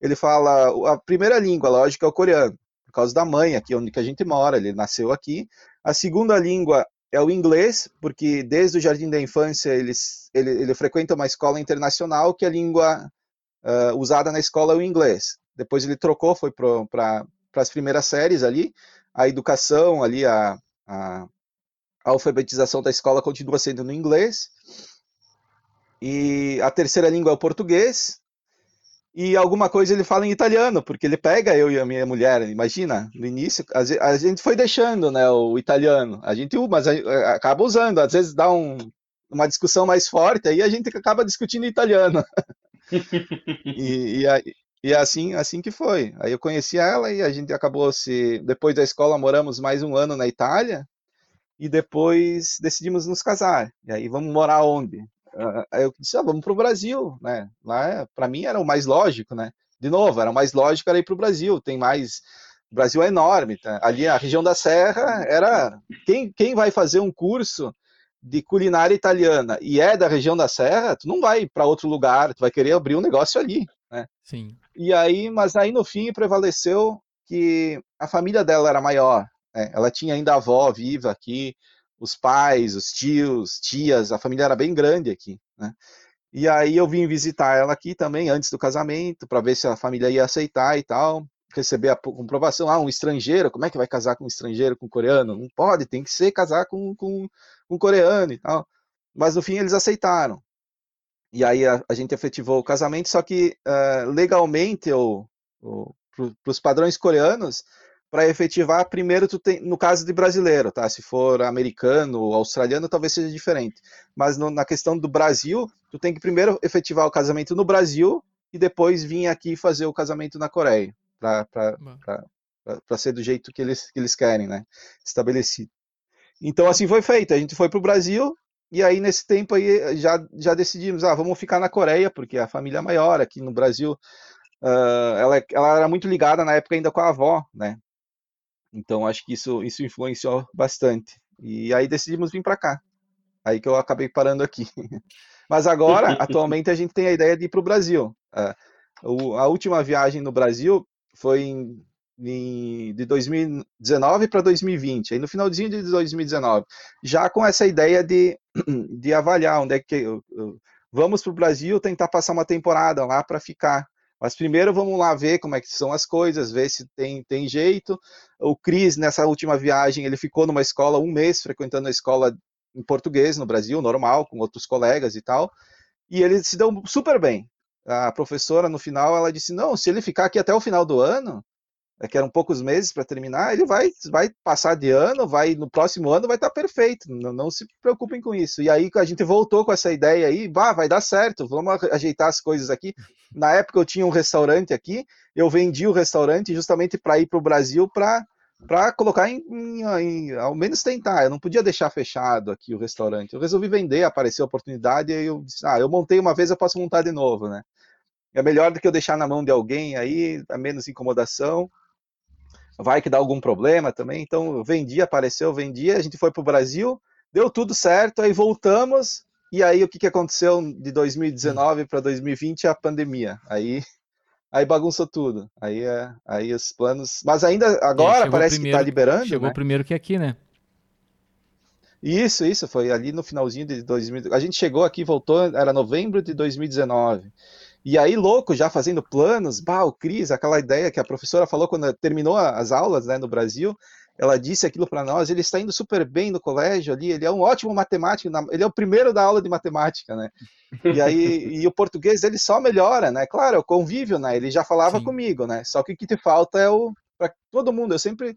Ele fala, a primeira língua, lógico, é o coreano, por causa da mãe aqui onde que a gente mora, ele nasceu aqui. A segunda língua é o inglês, porque desde o jardim da infância ele, ele, ele frequenta uma escola internacional que a língua uh, usada na escola é o inglês. Depois ele trocou, foi para para as primeiras séries ali, a educação ali, a, a, a alfabetização da escola continua sendo no inglês, e a terceira língua é o português, e alguma coisa ele fala em italiano, porque ele pega eu e a minha mulher, imagina, no início, a gente foi deixando, né, o italiano, a gente, mas acaba usando, às vezes dá um, uma discussão mais forte, aí a gente acaba discutindo italiano. e, e, e assim, assim que foi. Aí eu conheci ela e a gente acabou se. Depois da escola, moramos mais um ano na Itália e depois decidimos nos casar. E aí, vamos morar onde? Aí eu disse, ah, vamos para o Brasil, né? Lá, para mim, era o mais lógico, né? De novo, era o mais lógico era ir para o Brasil. Tem mais. O Brasil é enorme. Tá? Ali, a região da Serra era. Quem, quem vai fazer um curso de culinária italiana e é da região da Serra, tu não vai para outro lugar, tu vai querer abrir um negócio ali, né? Sim. E aí, mas aí no fim prevaleceu que a família dela era maior. Né? Ela tinha ainda a avó viva aqui, os pais, os tios, tias, a família era bem grande aqui. Né? E aí eu vim visitar ela aqui também antes do casamento para ver se a família ia aceitar e tal, receber a comprovação. Ah, um estrangeiro, como é que vai casar com um estrangeiro, com um coreano? Não pode, tem que ser casar com, com, com um coreano e tal. Mas no fim eles aceitaram e aí a, a, gente efetivou o casamento, só que uh, legalmente, para os padrões coreanos, para efetivar, primeiro tu tem, no caso de brasileiro, tá? Se for americano ou australiano, talvez seja diferente. Mas no, na questão do Brasil, tu tem que primeiro efetivar o casamento no Brasil e depois vir aqui fazer o casamento na Coreia, para ser do jeito que eles, que eles querem, né? Estabelecido. Então assim foi feito. A gente foi para o Brasil, E aí, nesse tempo aí, já, já decidimos, ah, vamos ficar na Coreia, porque a família é maior, aqui no Brasil, uh, ela, ela era muito ligada na época ainda com a avó, né? Então, acho que isso, isso influenciou bastante. E aí decidimos vir para cá. Aí que eu acabei parando aqui. Mas agora, atualmente, a gente tem a ideia de ir para o Brasil. A última viagem no Brasil foi em de 2019 para 2020, aí no finalzinho de 2019, já com essa ideia de, de avaliar onde é que vamos para o Brasil tentar passar uma temporada lá para ficar. Mas primeiro vamos lá ver como é que são as coisas, ver se tem, tem jeito. O Cris, nessa última viagem, ele ficou numa escola um mês, frequentando a escola em português no Brasil, normal, com outros colegas e tal. E ele se deu super bem. A professora, no final, ela disse: não, se ele ficar aqui até o final do ano, é que eram poucos meses para terminar, ele vai, vai passar de ano, vai no próximo ano vai estar tá perfeito, não, não, se preocupem com isso. E aí a gente voltou com essa ideia aí, bah, vai dar certo, vamos ajeitar as coisas aqui. Na época eu tinha um restaurante aqui, eu vendi o restaurante justamente para ir para o Brasil para para colocar em, em, em, ao menos tentar. Eu não podia deixar fechado aqui o restaurante. Eu resolvi vender, apareceu a oportunidade e eu disse, ah, eu montei uma vez, eu posso montar de novo, né? É melhor do que eu deixar na mão de alguém aí, é menos incomodação vai que dá algum problema também. Então, vendia, apareceu, vendia, a gente foi para o Brasil, deu tudo certo, aí voltamos, e aí o que, que aconteceu de 2019 para 2020? A pandemia. Aí aí bagunçou tudo. Aí, é, aí os planos. Mas ainda agora parece primeiro, que está liberando. Chegou né? primeiro que aqui, né? Isso, isso, foi ali no finalzinho de 2000. A gente chegou aqui, voltou, era novembro de 2019. E aí, louco, já fazendo planos, bah, o Cris, aquela ideia que a professora falou quando terminou as aulas né, no Brasil, ela disse aquilo para nós, ele está indo super bem no colégio ali, ele é um ótimo matemático, ele é o primeiro da aula de matemática, né? E aí, e o português ele só melhora, né? Claro, é o convívio, né? Ele já falava Sim. comigo, né? Só que o que te falta é o para todo mundo, eu sempre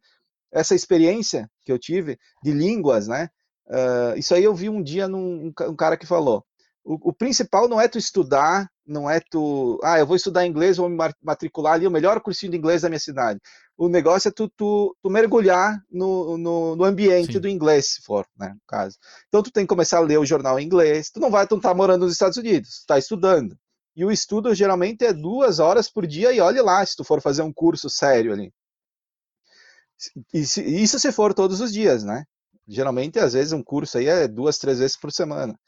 essa experiência que eu tive de línguas, né? Uh, isso aí eu vi um dia num um cara que falou, o, o, principal não é tu estudar, não é tu, ah, eu vou estudar inglês, vou me matricular ali, o melhor cursinho de inglês da minha cidade. O negócio é tu, tu, tu mergulhar no, no, no ambiente Sim. do inglês, se for, né, no caso. Então tu tem que começar a ler o jornal em inglês, tu não vai, tu não tá morando nos Estados Unidos, tu tá estudando. E o estudo geralmente é duas horas por dia e olhe lá se tu for fazer um curso sério ali. Isso se for todos os dias, né? Geralmente, às vezes, um curso aí é duas, três vezes por semana.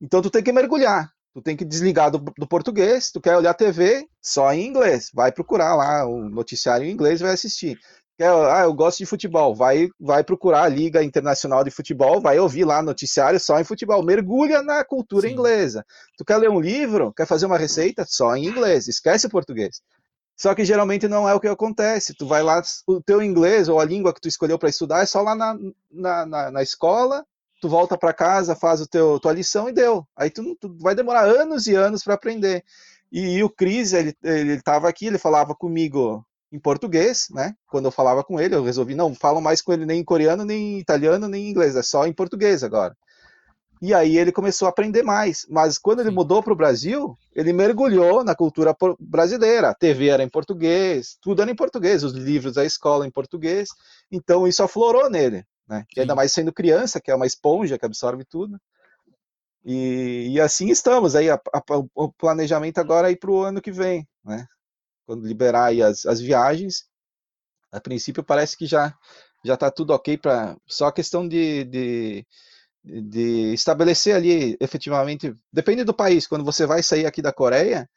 Então tu tem que mergulhar, tu tem que desligar do, do português, tu quer olhar TV só em inglês, vai procurar lá o noticiário em inglês e vai assistir. Quer, ah, eu gosto de futebol, vai, vai procurar a Liga Internacional de Futebol, vai ouvir lá noticiário só em futebol, mergulha na cultura Sim. inglesa. Tu quer ler um livro, quer fazer uma receita só em inglês, esquece o português. Só que geralmente não é o que acontece. Tu vai lá, o teu inglês ou a língua que tu escolheu para estudar é só lá na, na, na, na escola tu volta para casa, faz o teu tua lição e deu. Aí tu, tu vai demorar anos e anos para aprender. E, e, o Cris, ele ele estava aqui, ele falava comigo em português, né? Quando eu falava com ele, eu resolvi não falo mais com ele nem em coreano, nem em italiano, nem em inglês, é só em português agora. E aí ele começou a aprender mais. Mas quando ele mudou para o Brasil, ele mergulhou na cultura brasileira. A TV era em português, tudo era em português, os livros da escola em português. Então isso aflorou nele né? E ainda mais sendo criança, que é uma esponja que absorve tudo. E, e assim estamos aí, a, a, o planejamento agora é para o ano que vem, né? Quando liberar aí as, as viagens, a princípio parece que já já está tudo ok para só questão de, de, de estabelecer ali efetivamente, depende do país, quando você vai sair aqui da Coreia,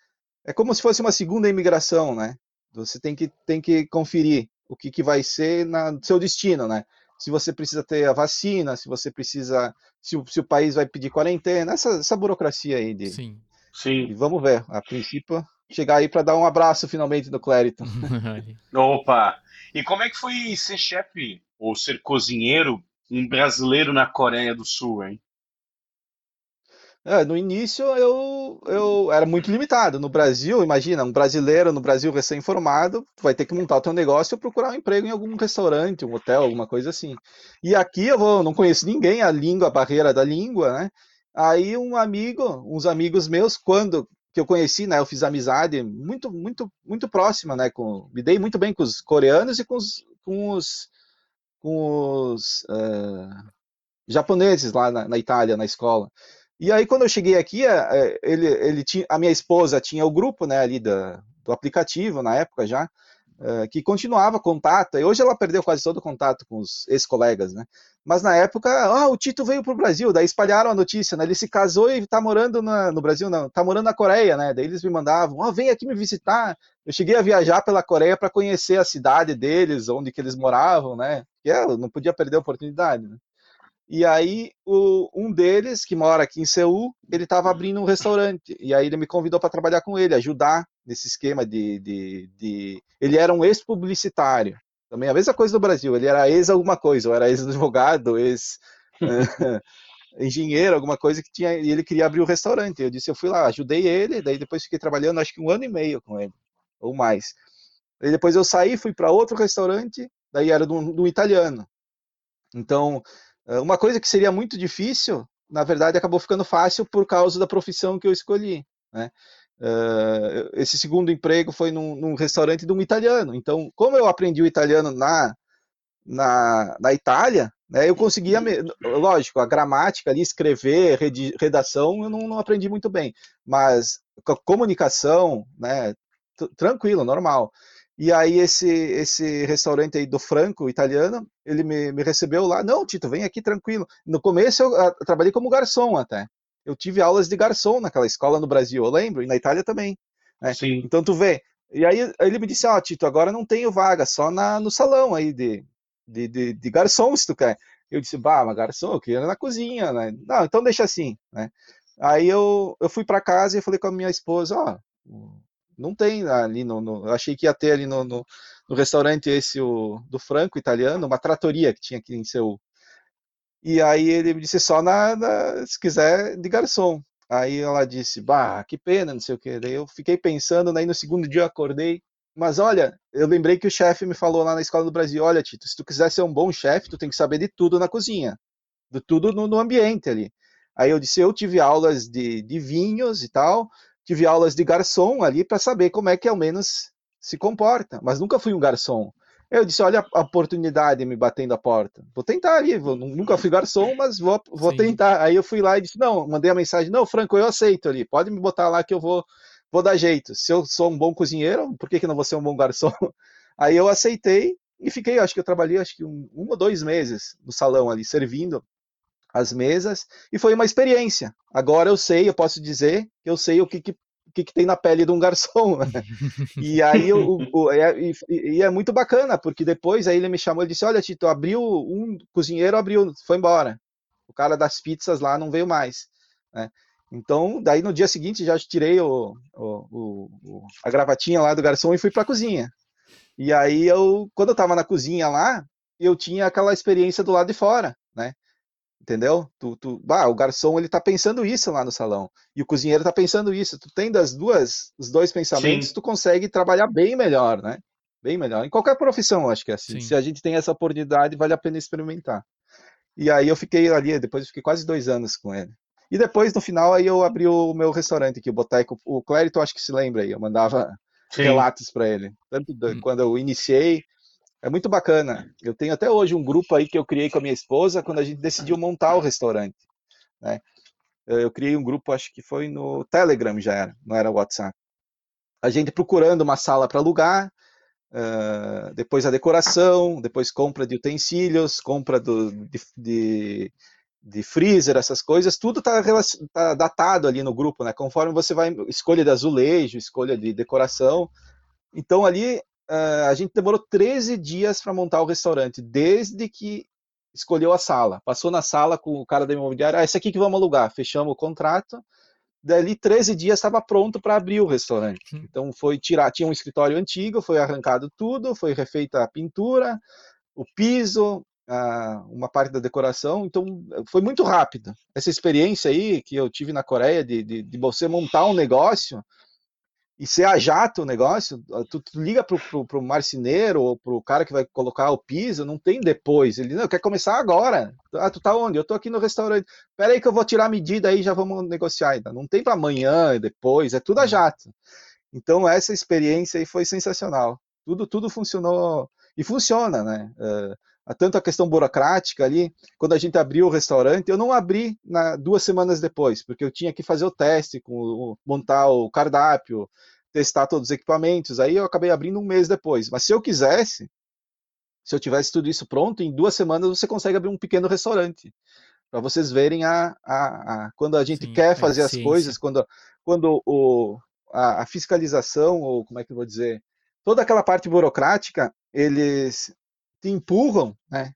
é como se fosse uma segunda imigração, né? Você tem que, tem que conferir o que, que vai ser na seu destino, né? Se você precisa ter a vacina, se você precisa, se o, se o país vai pedir quarentena, essa, essa burocracia aí de. Sim. Sim. E vamos ver, a princípio, chegar aí para dar um abraço finalmente do Clériton. Opa! E como é que foi ser chefe ou ser cozinheiro um brasileiro na Coreia do Sul, hein? É, no início eu, eu era muito limitado. No Brasil, imagina, um brasileiro no Brasil recém-formado vai ter que montar o teu negócio e procurar um emprego em algum restaurante, um hotel, alguma coisa assim. E aqui eu vou, não conheço ninguém, a língua, a barreira da língua, né? Aí um amigo, uns amigos meus, quando que eu conheci, né, eu fiz amizade muito, muito, muito próxima, né, com, me dei muito bem com os coreanos e com os, com os, com os uh, japoneses lá na, na, Itália, na escola. E aí, quando eu cheguei aqui, ele, ele tinha, a minha esposa tinha o grupo né, ali da, do aplicativo, na época já, uh, que continuava contato, e hoje ela perdeu quase todo o contato com os ex-colegas, né? Mas na época, ah, o Tito veio para o Brasil, daí espalharam a notícia, né? Ele se casou e está morando na, no Brasil, não, está morando na Coreia, né? Daí eles me mandavam, ah, vem aqui me visitar. Eu cheguei a viajar pela Coreia para conhecer a cidade deles, onde que eles moravam, né? E eu não podia perder a oportunidade, né? E aí, o, um deles, que mora aqui em Seul, ele estava abrindo um restaurante. E aí ele me convidou para trabalhar com ele, ajudar nesse esquema de, de, de... Ele era um ex-publicitário. Também a mesma coisa do Brasil. Ele era ex alguma coisa, ou era ex-advogado, ex... engenheiro, alguma coisa que tinha, e ele queria abrir o um restaurante. Eu disse, eu fui lá, ajudei ele, daí depois fiquei trabalhando acho que um ano e meio com ele, ou mais. Aí depois eu saí, fui para outro restaurante, daí era do, do italiano. Então, uma coisa que seria muito difícil, na verdade, acabou ficando fácil por causa da profissão que eu escolhi. Né? Uh, esse segundo emprego foi num, num, restaurante de um italiano. Então, como eu aprendi o italiano na, na, na Itália, né, eu conseguia, lógico, a gramática ali, escrever, redação, eu não, não aprendi muito bem, mas comunicação, né, tranquilo, normal. E aí esse esse restaurante aí do Franco, italiano, ele me, me recebeu lá. Não, Tito, vem aqui tranquilo. No começo eu, eu, trabalhei como garçom até. Eu tive aulas de garçom naquela escola no Brasil, eu lembro, e na Itália também. Né? Sim. Então tu vê. E aí ele me disse, ó, oh, Tito, agora não tenho vaga, só na, no salão aí de, de, de, de garçom, se tu quer. Eu disse, bah, mas garçom, eu queria na cozinha, né? Não, então deixa assim, né? Aí eu, eu fui para casa e falei com a minha esposa, ó, oh, não tem ali no, no, achei que ia ter ali no, no, no, restaurante esse o, do Franco italiano, uma tratoria que tinha aqui em Seul. E aí ele me disse só na, na, se quiser de garçom. Aí ela disse, bah, que pena, não sei o que. Daí eu fiquei pensando, daí no segundo dia eu acordei. Mas olha, eu lembrei que o chefe me falou lá na escola do Brasil, olha, Tito, se tu quiser ser um bom chefe, tu tem que saber de tudo na cozinha, de tudo no, no ambiente ali. Aí eu disse, eu tive aulas de, de vinhos e tal, tive aulas de garçom ali para saber como é que ao menos se comporta, mas nunca fui um garçom. Eu disse, olha a oportunidade me batendo a porta. Vou tentar ali, vou, nunca fui garçom, mas vou, vou tentar. Aí eu fui lá e disse, não, mandei a mensagem, não, Franco, eu aceito ali, pode me botar lá que eu vou, vou dar jeito. Se eu sou um bom cozinheiro, por que, que não vou ser um bom garçom? Aí eu aceitei e fiquei, acho que eu trabalhei acho que um, um ou dois meses no salão ali, servindo as mesas, e foi uma experiência. Agora eu sei, eu posso dizer que eu sei o que, que o que, que, tem na pele de um garçom. Né? e aí o, o, é, e, e, é muito bacana, porque depois aí ele me chamou e disse: Olha, Tito, abriu um cozinheiro, abriu, foi embora. O cara das pizzas lá não veio mais. Né? Então, daí no dia seguinte já tirei o, o, a gravatinha lá do garçom e fui para a cozinha. E aí eu, quando eu estava na cozinha lá, eu tinha aquela experiência do lado de fora, né? Entendeu? Tu, tu, o garçom ele tá pensando isso lá no salão e o cozinheiro tá pensando isso. Tu tem das duas, os dois pensamentos, Sim. tu consegue trabalhar bem melhor, né? Bem melhor. Em qualquer profissão, acho que é assim. Sim. Se a gente tem essa oportunidade, vale a pena experimentar. E aí eu fiquei ali, depois eu fiquei quase dois anos com ele. E depois, no final, aí eu abri o meu restaurante aqui, o Boteco. O Clérito, acho que se lembra aí, eu mandava Sim. relatos para ele. Tanto hum. quando eu iniciei, é muito bacana. Eu tenho até hoje um grupo aí que eu criei com a minha esposa quando a gente decidiu montar o restaurante. Né? Eu criei um grupo, acho que foi no Telegram já era, não era WhatsApp. A gente procurando uma sala para alugar, uh, depois a decoração, depois compra de utensílios, compra do, de, de, de freezer, essas coisas, tudo está tá datado ali no grupo, né? Conforme você vai, escolha de azulejo, escolha de decoração. Então ali uh, a gente demorou 13 dias para montar o restaurante, desde que escolheu a sala. Passou na sala com o cara da imobiliária, ah, esse aqui que vamos alugar. Fechamos o contrato. Dali 13 dias estava pronto para abrir o restaurante. Então foi tirar, tinha um escritório antigo, foi arrancado tudo, foi refeita a pintura, o piso, uma parte da decoração, então foi muito rápido. Essa experiência aí que eu tive na Coreia de, de, de você montar um negócio e ser a jato o negócio, ah, tu, tu liga pro, pro, pro, marceneiro ou pro cara que vai colocar o piso, não tem depois. Ele, não, quer começar agora. Ah, tu tá onde? Eu tô aqui no restaurante. Pera aí que eu vou tirar a medida aí já vamos negociar ainda. Não tem para amanhã e depois, é tudo a jato. Então essa experiência aí foi sensacional. Tudo, tudo funcionou e funciona, né? Uh, tanto a questão burocrática ali, quando a gente abriu o restaurante, eu não abri na, duas semanas depois, porque eu tinha que fazer o teste, com o, montar o cardápio, testar todos os equipamentos, aí eu acabei abrindo um mês depois. Mas se eu quisesse, se eu tivesse tudo isso pronto, em duas semanas você consegue abrir um pequeno restaurante. Para vocês verem a, a, a, quando a gente Sim, quer fazer as coisas, quando, quando o, a, a, fiscalização, ou como é que eu vou dizer, toda aquela parte burocrática, eles te empurram, né?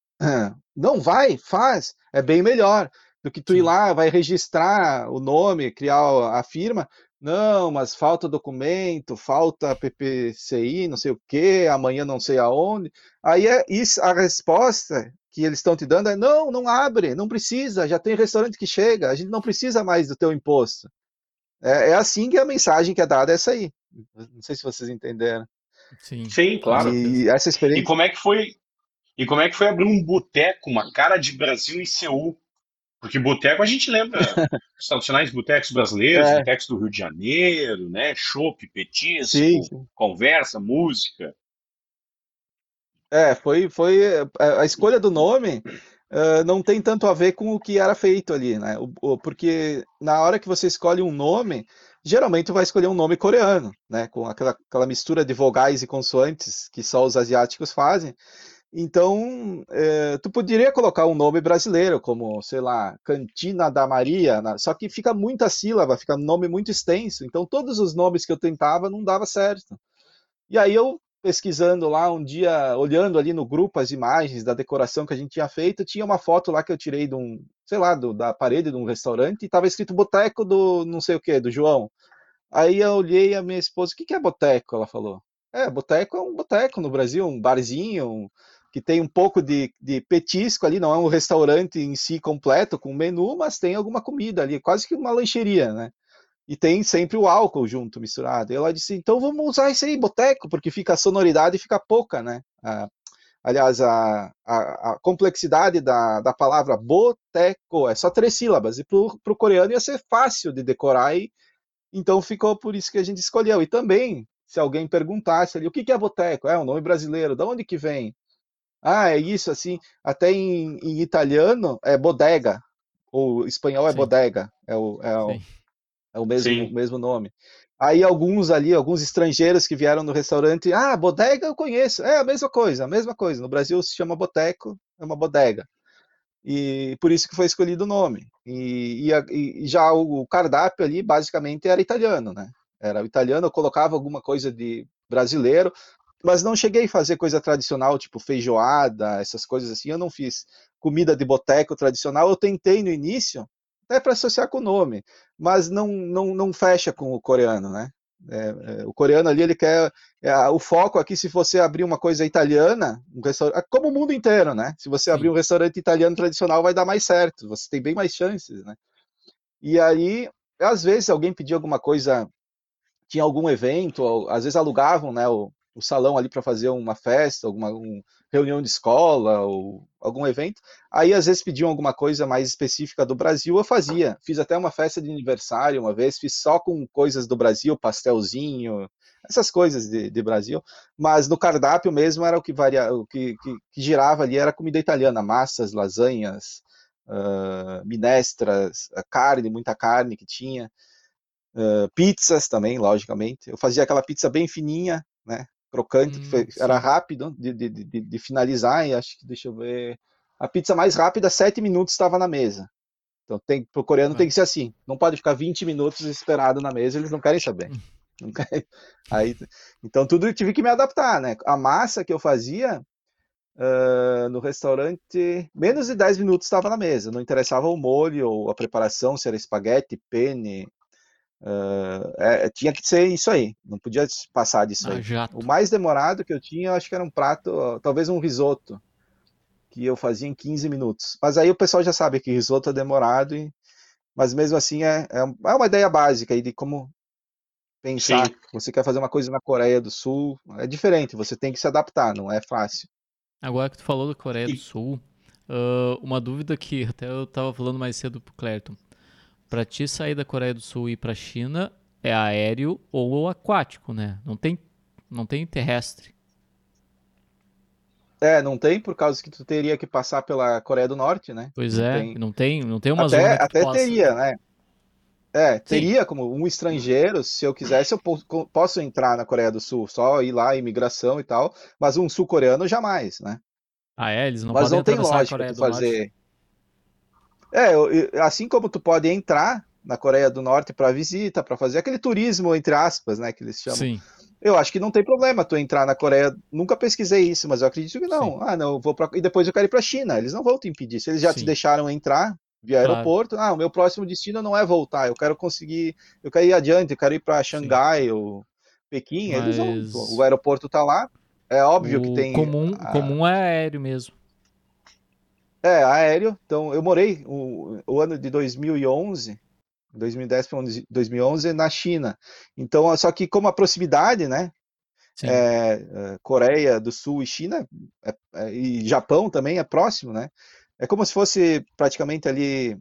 Não vai, faz, é bem melhor do que tu Sim. ir lá, vai registrar o nome, criar a firma, não, mas falta documento, falta PPCI, não sei o que, amanhã não sei aonde. Aí é isso, a resposta que eles estão te dando é: não, não abre, não precisa, já tem restaurante que chega, a gente não precisa mais do teu imposto. É, é assim que a mensagem que é dada é essa aí. Não sei se vocês entenderam. Sim, Sim claro. E essa experiência. E como é que foi? E como é que foi abrir um boteco, uma cara de Brasil em Seul? Porque boteco a gente lembra os tradicionais botecos brasileiros, é. botecos do Rio de Janeiro, né? Chopp, petisco, sim, sim. conversa, música. É, foi, foi a escolha do nome uh, não tem tanto a ver com o que era feito ali, né? O, o, porque na hora que você escolhe um nome, geralmente vai escolher um nome coreano, né? Com aquela, aquela mistura de vogais e consoantes que só os asiáticos fazem. Então, é, tu poderia colocar um nome brasileiro, como, sei lá, Cantina da Maria, só que fica muita sílaba, fica um nome muito extenso. Então, todos os nomes que eu tentava não dava certo. E aí eu pesquisando lá um dia, olhando ali no grupo as imagens da decoração que a gente tinha feito, tinha uma foto lá que eu tirei de um, sei lá, do, da parede de um restaurante e estava escrito boteco do não sei o que, do João. Aí eu olhei a minha esposa, o que, que é boteco? Ela falou. É, boteco é um boteco no Brasil, um barzinho, um, que tem um pouco de, de petisco ali, não é um restaurante em si completo com menu, mas tem alguma comida ali, quase que uma lancheria, né? E tem sempre o álcool junto, misturado. E ela disse, então vamos usar isso aí, boteco, porque fica a sonoridade fica pouca, né? Ah, aliás, a, a, a, complexidade da, da palavra boteco é só três sílabas, e para o coreano ia ser fácil de decorar, e então ficou por isso que a gente escolheu. E também, se alguém perguntasse ali, o que é boteco? É um nome brasileiro, de onde que vem? Ah, é isso, assim, até em, em italiano é bodega, ou espanhol é Sim. bodega, é o, é o, é o mesmo, mesmo nome. Aí alguns ali, alguns estrangeiros que vieram no restaurante, ah, bodega eu conheço, é a mesma coisa, a mesma coisa. No Brasil se chama boteco, é uma bodega. E por isso que foi escolhido o nome. E, e, e já o cardápio ali basicamente era italiano, né? Era o italiano, eu colocava alguma coisa de brasileiro, mas não cheguei a fazer coisa tradicional, tipo feijoada, essas coisas assim, eu não fiz. Comida de boteco tradicional, eu tentei no início, até para associar com o nome, mas não, não, não fecha com o coreano, né? É, é, o coreano ali, ele quer. É, o foco aqui, se você abrir uma coisa italiana, um restaurante, como o mundo inteiro, né? Se você abrir um restaurante italiano tradicional, vai dar mais certo, você tem bem mais chances, né? E aí, às vezes, alguém pedia alguma coisa, tinha algum evento, ou, às vezes alugavam, né? O, o salão ali para fazer uma festa, alguma um, reunião de escola ou algum evento. Aí às vezes pediam alguma coisa mais específica do Brasil, eu fazia. Fiz até uma festa de aniversário uma vez, fiz só com coisas do Brasil, pastelzinho, essas coisas de, de Brasil. Mas no cardápio mesmo era o que varia, o que, que, que girava ali era comida italiana, massas, lasanhas, uh, minestras, carne, muita carne que tinha. Uh, pizzas também, logicamente. Eu fazia aquela pizza bem fininha, né? Crocante, hum, que foi, era rápido de, de, de, de, finalizar, e acho que, deixa eu ver, a pizza mais rápida, sete minutos estava na mesa. Então, tem, pro coreano ah. tem que ser assim, não pode ficar 20 minutos esperado na mesa, eles não querem saber. Hum. Não querem. Aí, então, tudo eu tive que me adaptar, né? A massa que eu fazia uh, no restaurante, menos de 10 minutos estava na mesa, não interessava o molho ou a preparação, se era espaguete, penne, Uh, é, tinha que ser isso aí, não podia passar disso ah, aí. Jato. O mais demorado que eu tinha, eu acho que era um prato, talvez um risoto, que eu fazia em 15 minutos. Mas aí o pessoal já sabe que risoto é demorado, e... mas mesmo assim é, é, é uma ideia básica aí de como pensar. Sim. Você quer fazer uma coisa na Coreia do Sul, é diferente, você tem que se adaptar, não é fácil. Agora que tu falou da Coreia do Sul, uh, uma dúvida que até eu estava falando mais cedo pro Clerton. Para ti sair da Coreia do Sul e ir para a China é aéreo ou aquático, né? Não tem, não tem terrestre. É, não tem, por causa que tu teria que passar pela Coreia do Norte, né? Pois Não é, tem. não tem, não tem uma Até, zona até possa. teria, né? É, teria como um estrangeiro, se eu quisesse, eu posso entrar na Coreia do Sul, só ir lá, imigração e tal, mas um sul-coreano jamais, né? Ah, é? Eles não Mas podem não tem lógica tu do fazer. É, assim como tu pode entrar na Coreia do Norte para visita, para fazer aquele turismo, entre aspas, né, que eles chamam. Sim, Eu acho que não tem problema tu entrar na Coreia. Nunca pesquisei isso, mas eu acredito que não. Ah, não, eu vou pra... e depois eu quero ir para China. Eles não vão te impedir. Se eles já te Sim. deixaram entrar via Claro. aeroporto, ah, o meu próximo destino não é voltar. Eu quero conseguir, eu quero ir adiante, eu quero ir para Xangai ou Pequim. Eles vão. Mas- O aeroporto tá lá. É óbvio que o tem comum, a- comum é aéreo mesmo. É, aéreo. Então, eu morei o, o ano de 2011, 2010 para 2011 na China. Então, só que como a proximidade, né? É, é, Coreia do Sul e China é- é- e Japão também é próximo, né? É como se fosse praticamente ali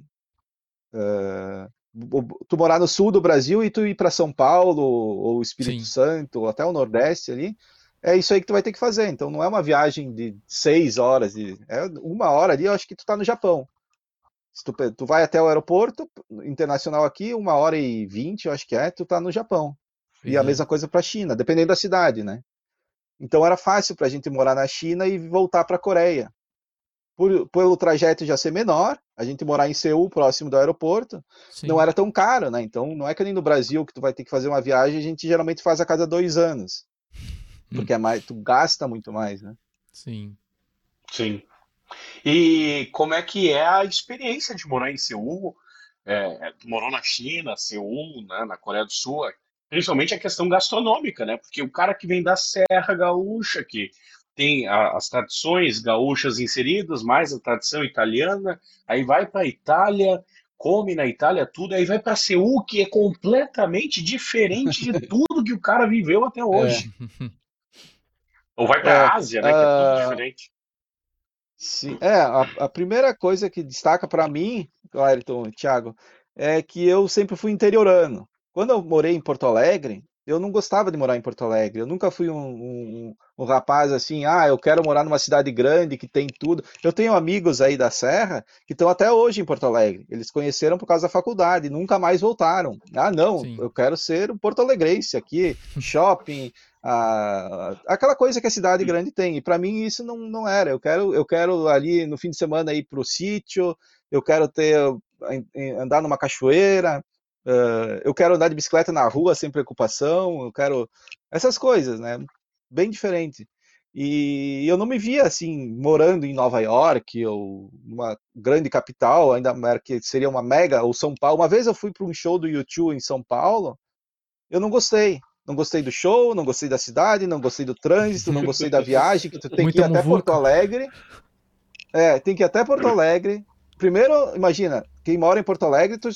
o- tu morar no sul do Brasil e tu ir para São Paulo ou Espírito Sim. Santo ou até o Nordeste ali. É isso aí que tu vai ter que fazer. Então não é uma viagem de seis horas, de, é uma hora ali. Eu acho que tu tá no Japão. Se tu, tu vai até o aeroporto internacional aqui, uma hora e vinte, eu acho que é, tu tá no Japão. pois E a mesma coisa para a China, dependendo da cidade, né? Então era fácil para a gente morar na China e voltar para a Coreia. Por, pelo trajeto já ser menor, a gente morar em Seul, próximo do aeroporto, Sim. não era tão caro, né? Então não é que nem no Brasil que tu vai ter que fazer uma viagem, a gente geralmente faz a cada dois anos. Porque é mais, tu gasta muito mais, né? Sim. Sim. E como é que é a experiência de morar em Seul? É, tu morou na China, Seul, né, na Coreia do Sul, principalmente a questão gastronômica, né? Porque o cara que vem da Serra Gaúcha, que tem a- as tradições gaúchas inseridas, mais a tradição italiana, aí vai para a Itália, come na Itália tudo, aí vai para Seul, que é completamente diferente de tudo que o cara viveu até hoje. Ou vai para É, a Ásia, né, que é tudo ah, diferente. Sim, é, a, a primeira coisa que destaca para mim, Clayton e Thiago, é que eu sempre fui interiorano. Quando eu morei em Porto Alegre, eu não gostava de morar em Porto Alegre. Eu nunca fui um, um, um rapaz assim, ah, eu quero morar numa cidade grande que tem tudo. Eu tenho amigos aí da Serra que estão até hoje em Porto Alegre. Eles conheceram por causa da faculdade, nunca mais voltaram. Ah, não, Sim. eu quero ser um porto-alegrense aqui, shopping, ah, aquela coisa que a cidade grande tem. E para mim isso não, não era. Eu quero, eu quero ali no fim de semana ir para o sítio, eu quero ter andar numa cachoeira, eh, eu quero andar de bicicleta na rua sem preocupação, eu quero essas coisas, né? Bem diferente. E eu não me via assim morando em Nova York ou numa grande capital, ainda que seria uma mega ou São Paulo. Uma vez eu fui para um show do U2 em São Paulo, eu não gostei. Não gostei do show, não gostei da cidade, não gostei do trânsito, não gostei da viagem, que tu tem que ir até. Porto Alegre. É, tem que ir até Porto Alegre. Primeiro, imagina, quem mora em Porto Alegre, tu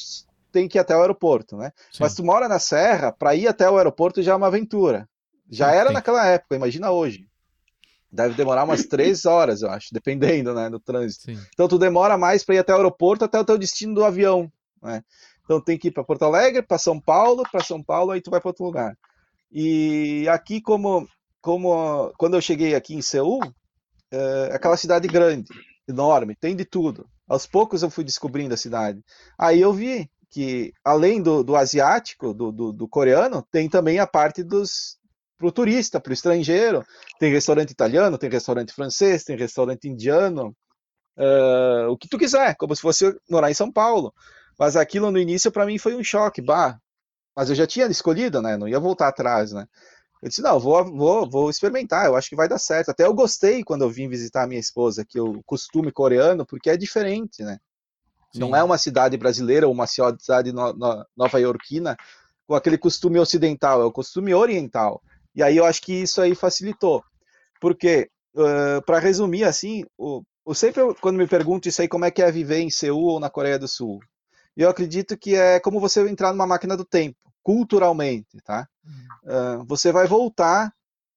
tem que ir até o aeroporto, né? Sim. Mas tu mora na Serra, para ir até o aeroporto já é uma aventura. Já Sim, era tem. naquela época, imagina hoje. Deve demorar umas três horas, eu acho, dependendo, né, do trânsito. Sim. Então tu demora mais para ir até o aeroporto, até o teu destino do avião, né? Então tem que ir para Porto Alegre, para São Paulo, para São Paulo, aí tu vai para outro lugar. E aqui como como quando eu cheguei aqui em Seul, é aquela cidade grande, enorme, tem de tudo. Aos poucos eu fui descobrindo a cidade. Aí eu vi que além do, do asiático, do, do, do coreano, tem também a parte dos para o turista, para o estrangeiro. Tem restaurante italiano, tem restaurante francês, tem restaurante indiano, ah, o que tu quiser, como se fosse morar em São Paulo. Mas aquilo no início para mim foi um choque, bah. Mas eu já tinha escolhido, né? Não ia voltar atrás, né? Eu disse, não, vou, vou, vou experimentar, eu acho que vai dar certo. Até eu gostei quando eu vim visitar a minha esposa, que o costume coreano, porque é diferente, né? Não é uma cidade brasileira ou uma cidade no, no, nova-iorquina com aquele costume ocidental, é o costume oriental. E aí eu acho que isso aí facilitou. Porque, uh, para resumir assim, o, o sempre eu, quando me pergunto isso aí, como é que é viver em Seul ou na Coreia do Sul? Eu acredito que é como você entrar numa máquina do tempo, culturalmente, tá? Uh, você vai voltar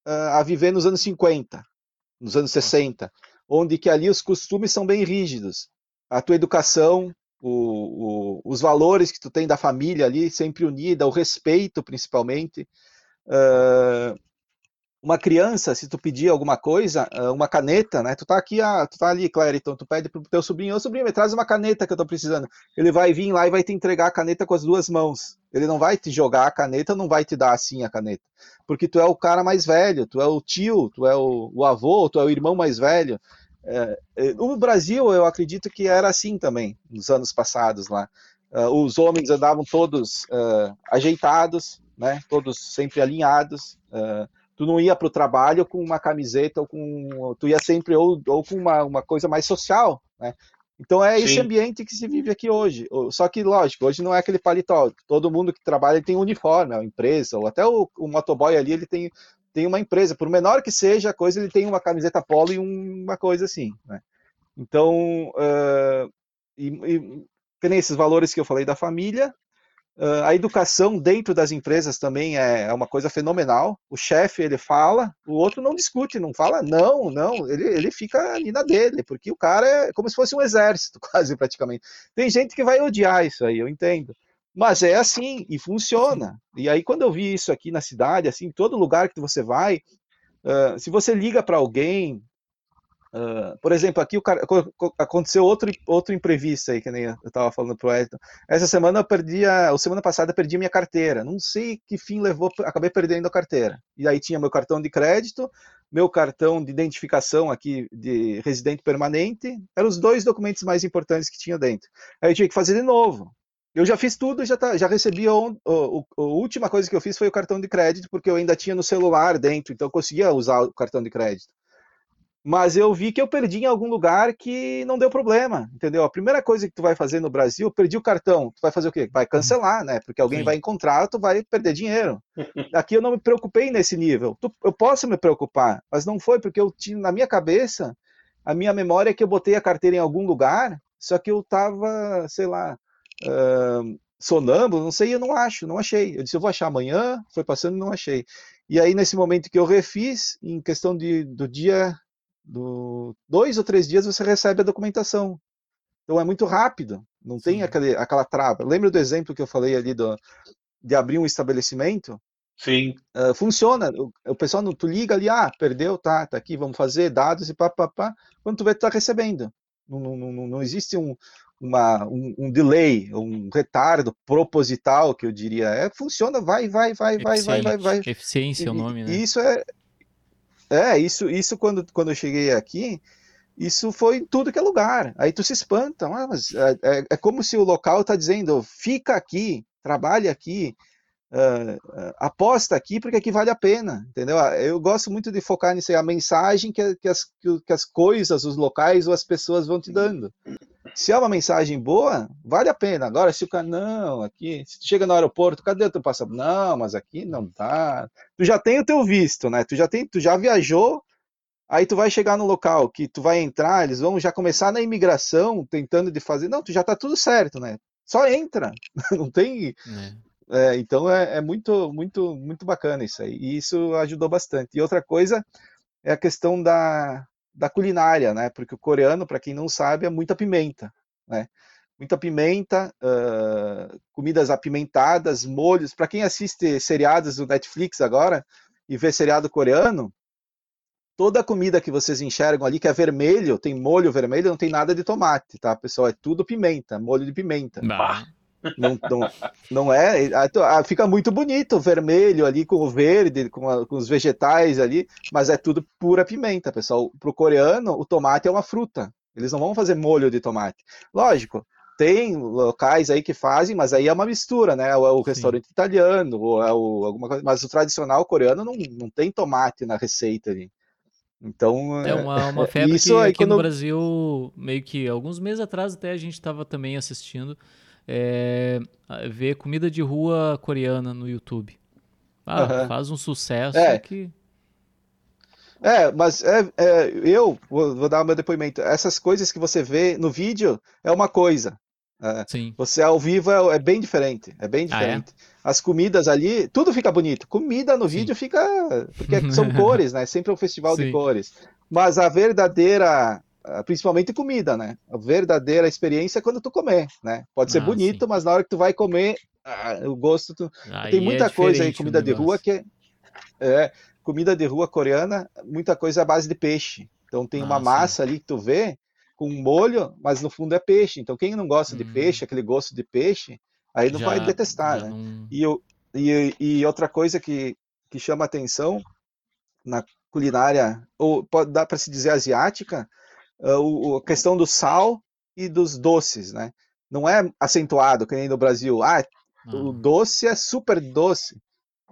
uh, a viver nos anos 50, nos anos 60, onde que ali os costumes são bem rígidos. A tua educação, o, o, os valores que tu tem da família ali, sempre unida, o respeito principalmente. Uh, uma criança, se tu pedir alguma coisa, ah, uma caneta, né? Tu tá aqui, ah, tu tá ali, Claire, então tu pede pro teu sobrinho, ô sobrinho, me traz uma caneta que eu tô precisando. Ele vai vir lá e vai te entregar a caneta com as duas mãos. Ele não vai te jogar a caneta, não vai te dar assim a caneta. Porque tu é o cara mais velho, tu é o tio, tu é o, o avô, tu é o irmão mais velho. É, é no Brasil, eu acredito que era assim também, nos anos passados lá. Uh, os homens andavam todos uh, ajeitados, né? Todos sempre alinhados. Uh, tu não ia para o trabalho com uma camiseta ou com tu ia sempre ou, ou com uma, uma coisa mais social, né? Então é Sim. esse ambiente que se vive aqui hoje. Só que, lógico, hoje não é aquele paletó. Todo mundo que trabalha tem um uniforme, uma empresa, ou até o, o motoboy ali, ele tem, tem uma empresa. Por menor que seja a coisa, ele tem uma camiseta polo e uma coisa assim, né? Então, uh, e, e, esses valores que eu falei da família, Uh, a educação dentro das empresas também é, é uma coisa fenomenal. O chefe ele fala, o outro não discute, não fala não, não. Ele, ele fica ali na dele, porque o cara é como se fosse um exército, quase praticamente. Tem gente que vai odiar isso aí, eu entendo. Mas é assim e funciona. E aí quando eu vi isso aqui na cidade, assim, todo lugar que você vai, uh, se você liga para alguém, Uh, por exemplo, aqui cara, aconteceu outro, outro imprevisto aí, que nem eu estava falando pro Edson. Essa semana eu perdi, a, a semana passada eu perdi minha carteira. Não sei que fim levou, acabei perdendo a carteira. E aí tinha meu cartão de crédito, meu cartão de identificação aqui de residente permanente, eram os dois documentos mais importantes que tinha dentro. Aí eu tinha que fazer de novo. Eu já fiz tudo, já, tá, já recebi. O, o, a última coisa que eu fiz foi o cartão de crédito, porque eu ainda tinha no celular dentro, então eu conseguia usar o cartão de crédito mas eu vi que eu perdi em algum lugar que não deu problema, entendeu? A primeira coisa que tu vai fazer no Brasil, perdi o cartão, tu vai fazer o quê? Vai cancelar, né? Porque alguém Sim. vai encontrar, tu vai perder dinheiro. Aqui eu não me preocupei nesse nível. Eu posso me preocupar, mas não foi porque eu tinha na minha cabeça, a minha memória é que eu botei a carteira em algum lugar, só que eu tava, sei lá, uh, sonâmbulo, não sei, eu não acho, não achei. Eu disse, eu vou achar amanhã, foi passando e não achei. E aí, nesse momento que eu refiz, em questão de, do dia do dois ou três dias você recebe a documentação. Então é muito rápido, não Sim. tem aquele, aquela trava. Lembra do exemplo que eu falei ali do, de abrir um estabelecimento? Sim. Uh, funciona. O, o, pessoal não, tu liga ali, ah, perdeu, tá, tá aqui, vamos fazer dados e pá, pá, pá. Quando tu vê, tu tá recebendo. Não, não, não, não existe um, uma, um, um, delay, um retardo proposital, que eu diria. É, funciona, vai, vai, vai, vai, vai, vai, vai. Eficiência é o nome, né? Isso é, é, isso, isso quando, quando eu cheguei aqui, isso foi em tudo que é lugar. Aí tu se espanta, ah, mas é, é, é como se o local está dizendo, fica aqui, trabalhe aqui, uh, aposta aqui, porque aqui vale a pena, entendeu? Ah, eu gosto muito de focar nisso a mensagem que, que, as, que as coisas, os locais ou as pessoas vão te dando. Se é uma mensagem boa, vale a pena. Agora, se o cara, não, aqui, se tu chega no aeroporto, cadê o teu passaporte? Não, mas aqui não tá. Tu já tem o teu visto, né? Tu já tem, tu já viajou, aí tu vai chegar no local que tu vai entrar, eles vão já começar na imigração, tentando de fazer. Não, tu já tá tudo certo, né? Só entra, não tem. É. É, então é, é, muito, muito, muito bacana isso aí. E isso ajudou bastante. E outra coisa é a questão da, da culinária, né? Porque o coreano, para quem não sabe, é muita pimenta, né? Muita pimenta, uh, comidas apimentadas, molhos. Para quem assiste seriados do Netflix agora e vê seriado coreano, toda a comida que vocês enxergam ali que é vermelho, tem molho vermelho, não tem nada de tomate, tá, pessoal? É tudo pimenta, molho de pimenta. Bah. Não, não, não é. Fica muito bonito o vermelho ali com o verde, com, a, com, os vegetais ali, mas é tudo pura pimenta, pessoal. Para o coreano, o tomate é uma fruta. Eles não vão fazer molho de tomate. Lógico, tem locais aí que fazem, mas aí é uma mistura, né? Ou é o restaurante Sim. italiano, ou é o, alguma coisa. Mas o tradicional coreano não, não tem tomate na receita ali. Então, é uma, uma febre isso que aqui no Brasil, meio que alguns meses atrás até a gente estava também assistindo, é, ver comida de rua coreana no YouTube. Ah, uhum. faz um sucesso é. que. É, mas é, é eu vou, vou, dar meu depoimento. Essas coisas que você vê no vídeo é uma coisa. É, Sim. Você ao vivo é, é, bem diferente. É bem diferente. Ah, é? As comidas ali, tudo fica bonito. Comida no Sim. vídeo fica. Porque são cores, né? Sempre é um festival Sim. de cores. Mas a verdadeira ah, principalmente comida, né? A verdadeira experiência é quando tu comer, né? Pode ser ah, bonito, sim. mas na hora que tu vai comer, ah, o gosto tu... tem muita é coisa aí comida de rua que é... É, comida de rua coreana, muita coisa é à base de peixe. Então tem ah, uma massa sim. ali que tu vê com um molho, mas no fundo é peixe. Então quem não gosta hum. de peixe, aquele gosto de peixe, aí não já, vai detestar, né? Não... E, e, e outra coisa que, que chama atenção na culinária, ou pode dar para se dizer asiática, uh, a questão do sal e dos doces, né? Não é acentuado, que nem no Brasil. Ah, o doce é super doce,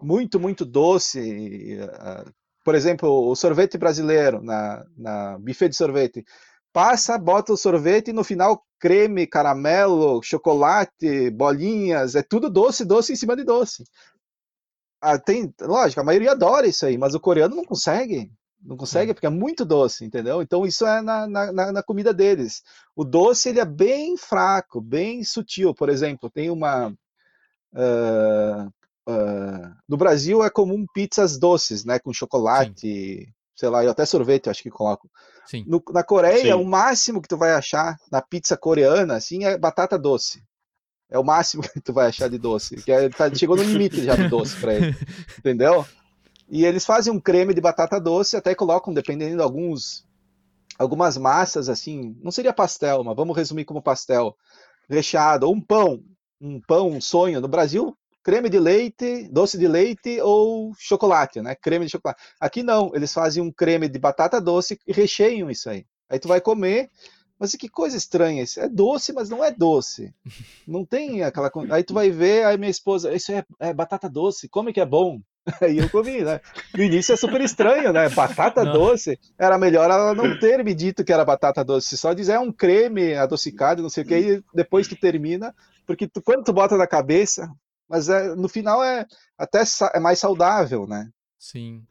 muito, muito doce. Uh, por exemplo, o sorvete brasileiro, na, na buffet de sorvete. Passa, bota o sorvete e no final creme, caramelo, chocolate, bolinhas, é tudo doce, doce em cima de doce. Ah, tem, lógico, a maioria adora isso aí, mas o coreano não consegue. Não consegue porque é muito doce, entendeu? Então isso é na, na, na, comida deles. O doce ele é bem fraco, bem sutil. Por exemplo, tem uma uh, uh, no Brasil é comum pizzas doces, né, com chocolate, Sim. sei lá, e até sorvete, acho que coloco. No, na Coreia, Sim. o máximo que tu vai achar na pizza coreana, assim, é batata doce. É o máximo que tu vai achar de doce. Que é, tá, chegou no limite já do doce para ele. Entendeu? E eles fazem um creme de batata doce, até colocam, dependendo de alguns, algumas massas, assim, não seria pastel, mas vamos resumir como pastel, recheado, ou um pão, um pão, um sonho. No Brasil, creme de leite, doce de leite ou chocolate, né? Creme de chocolate. Aqui não, eles fazem um creme de batata doce e recheiam isso aí. Aí tu vai comer, mas que coisa estranha isso. É doce, mas não é doce. Não tem aquela. Aí tu vai ver, aí minha esposa, isso é, é batata doce, come que é bom. Aí eu comi, né? No início é super estranho, né? Batata não. doce. Era melhor ela não ter me dito que era batata doce, só dizer é um creme adocicado, não sei o que, e depois tu termina, porque tu, quando tu bota na cabeça, mas é, no final é até é mais saudável, né? Sim.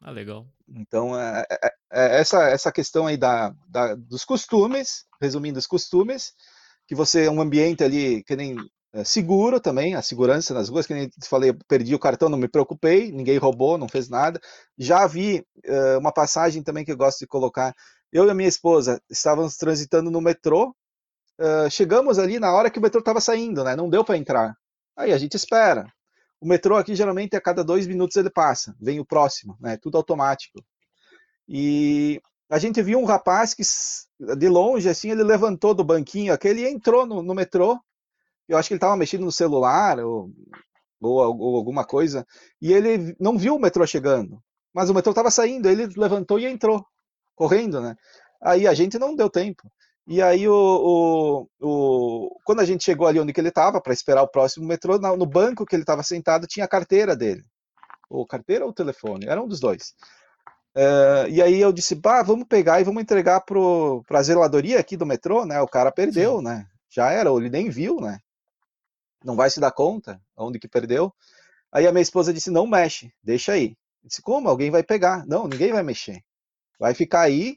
Ah, legal. Então, é, é, é essa, essa questão aí da, da, dos costumes, resumindo os costumes, que você, um ambiente ali que nem é, seguro também, a segurança nas ruas, que nem falei, perdi o cartão, não me preocupei, ninguém roubou, não fez nada. Já vi uh, uma passagem também que eu gosto de colocar. Eu e a minha esposa estávamos transitando no metrô, uh, chegamos ali na hora que o metrô estava saindo, né? Não deu para entrar. Aí a gente espera. O metrô aqui geralmente a cada dois minutos ele passa, vem o próximo, né? Tudo automático. E a gente viu um rapaz que de longe assim ele levantou do banquinho, aquele entrou no, no metrô eu acho que ele estava mexendo no celular ou, ou, ou, alguma coisa, e ele não viu o metrô chegando, mas o metrô estava saindo, ele levantou e entrou, correndo, né? Aí a gente não deu tempo. E aí, o, o, o quando a gente chegou ali onde que ele estava, para esperar o próximo metrô, no banco que ele estava sentado tinha a carteira dele. Ou carteira ou telefone, era um dos dois. Uh, e aí eu disse, bah, vamos pegar e vamos entregar para a zeladoria aqui do metrô, né? O cara perdeu, Sim. né? Já era, ou ele nem viu, né? Não vai se dar conta onde que perdeu. Aí a minha esposa disse: não mexe, deixa aí. Eu disse: como? Alguém vai pegar? Não, ninguém vai mexer. Vai ficar aí.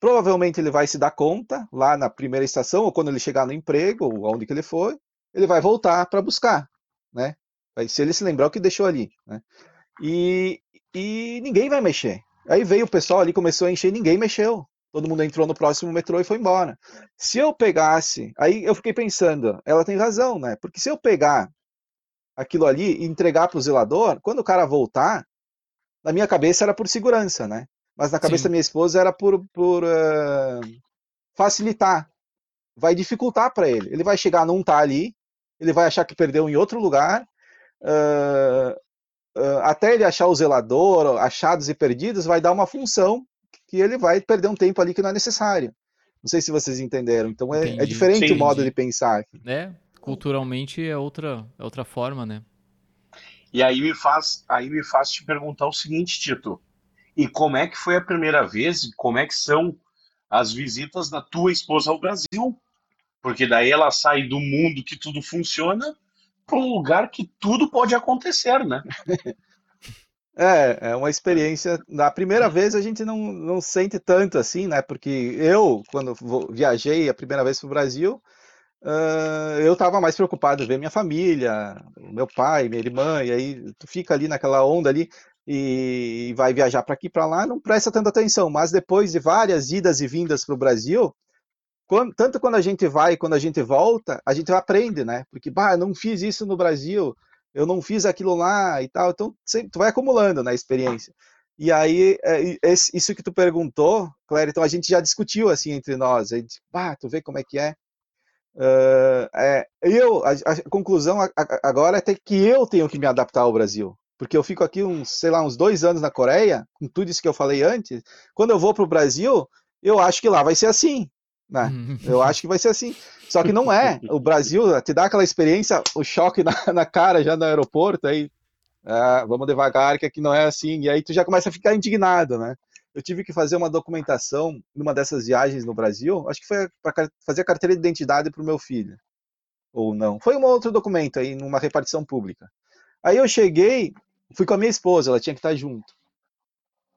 Provavelmente ele vai se dar conta lá na primeira estação ou quando ele chegar no emprego ou onde que ele for, ele vai voltar para buscar, né? Se ele se lembrar o que deixou ali, né? E, e ninguém vai mexer. Aí veio o pessoal ali, começou a encher, ninguém mexeu todo mundo entrou no próximo metrô e foi embora. Se eu pegasse, aí eu fiquei pensando, ela tem razão, né? Porque se eu pegar aquilo ali e entregar para o zelador, quando o cara voltar, na minha cabeça era por segurança, né? Mas na cabeça Sim. da minha esposa era por, por uh, facilitar. Vai dificultar para ele. Ele vai chegar, não tá ali, ele vai achar que perdeu em outro lugar. Uh, uh, até ele achar o zelador, achados e perdidos, vai dar uma função que ele vai perder um tempo ali que não é necessário. Não sei se vocês entenderam. Então é, é diferente Sim, o modo de pensar. Aqui. É, culturalmente é outra, é outra forma, né? E aí me faz, aí me faz te perguntar o seguinte, Tito. E como é que foi a primeira vez? Como é que são as visitas da tua esposa ao Brasil? Porque daí ela sai do mundo que tudo funciona para um lugar que tudo pode acontecer, né? É, é uma experiência. Na primeira vez a gente não, não sente tanto assim, né? Porque eu, quando viajei a primeira vez para o Brasil, uh, eu estava mais preocupado em ver minha família, meu pai, minha irmã, e aí tu fica ali naquela onda ali e, e vai viajar para aqui para lá, não presta tanta atenção. Mas depois de várias idas e vindas para o Brasil, quando, tanto quando a gente vai quando a gente volta, a gente aprende, né? Porque, bah, não fiz isso no Brasil eu não fiz aquilo lá e tal. Então, sempre, tu vai acumulando na né, experiência. E aí, é, isso que tu perguntou, Claire, então a gente já discutiu assim entre nós. A gente, ah, tu vê como é que é. Uh, é eu, a, a conclusão agora é que eu tenho que me adaptar ao Brasil. Porque eu fico aqui uns, sei lá, uns dois anos na Coreia, com tudo isso que eu falei antes. Quando eu vou para o Brasil, eu acho que lá vai ser assim. Né? Eu acho que vai ser assim. Só que não é. O Brasil te dá aquela experiência, o choque na, na cara já no aeroporto, aí ah, vamos devagar, que aqui não é assim. E aí tu já começa a ficar indignado, né? Eu tive que fazer uma documentação numa dessas viagens no Brasil, acho que foi para fazer a carteira de identidade para o meu filho. Ou não. Foi um outro documento aí, numa repartição pública. Aí eu cheguei, fui com a minha esposa, ela tinha que estar junto.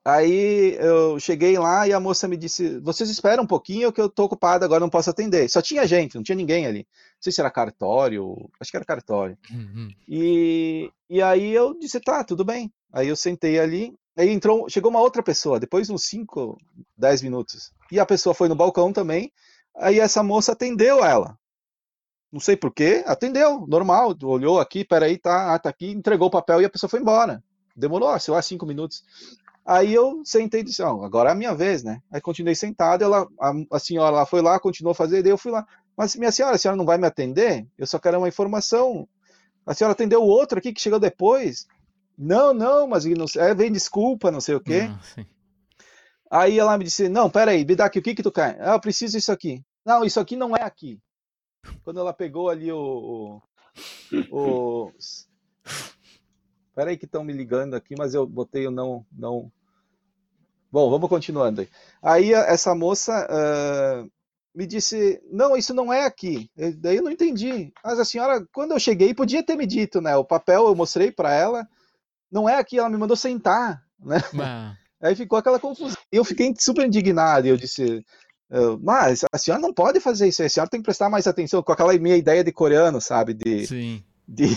Aí eu cheguei lá e a moça me disse: Vocês esperam um pouquinho que eu tô ocupado, agora não posso atender. Só tinha gente, não tinha ninguém ali. Não sei se era cartório, acho que era cartório. Uhum. E, e aí eu disse: Tá, tudo bem. Aí eu sentei ali. Aí entrou, chegou uma outra pessoa, depois de uns 5, 10 minutos. E a pessoa foi no balcão também. Aí essa moça atendeu ela. Não sei porquê, atendeu, normal. Olhou aqui, peraí, tá, ah, tá aqui, entregou o papel e a pessoa foi embora. Demorou, sei lá, cinco minutos. Aí eu sentei e disse, oh, agora é a minha vez, né? Aí continuei sentado, ela, a, a senhora lá foi lá, continuou a fazer, daí eu fui lá. Mas minha senhora, a senhora não vai me atender? Eu só quero uma informação. A senhora atendeu o outro aqui que chegou depois? Não, não, mas não é, vem desculpa, não sei o quê. Não, aí ela me disse, não, peraí, me dá aqui, o que que tu quer? Ah, eu preciso isso aqui. Não, isso aqui não é aqui. Quando ela pegou ali o... o, o... Peraí que estão me ligando aqui, mas eu botei o não, não, Bom, vamos continuando aí. Aí essa moça uh, me disse: Não, isso não é aqui. Eu, daí eu não entendi. Mas a senhora, quando eu cheguei, podia ter me dito, né? O papel eu mostrei para ela, não é aqui, ela me mandou sentar, né? Ah. Aí ficou aquela confusão. Eu fiquei super indignado. E eu disse: Mas a senhora não pode fazer isso, a senhora tem que prestar mais atenção com aquela minha ideia de coreano, sabe? De, Sim. De,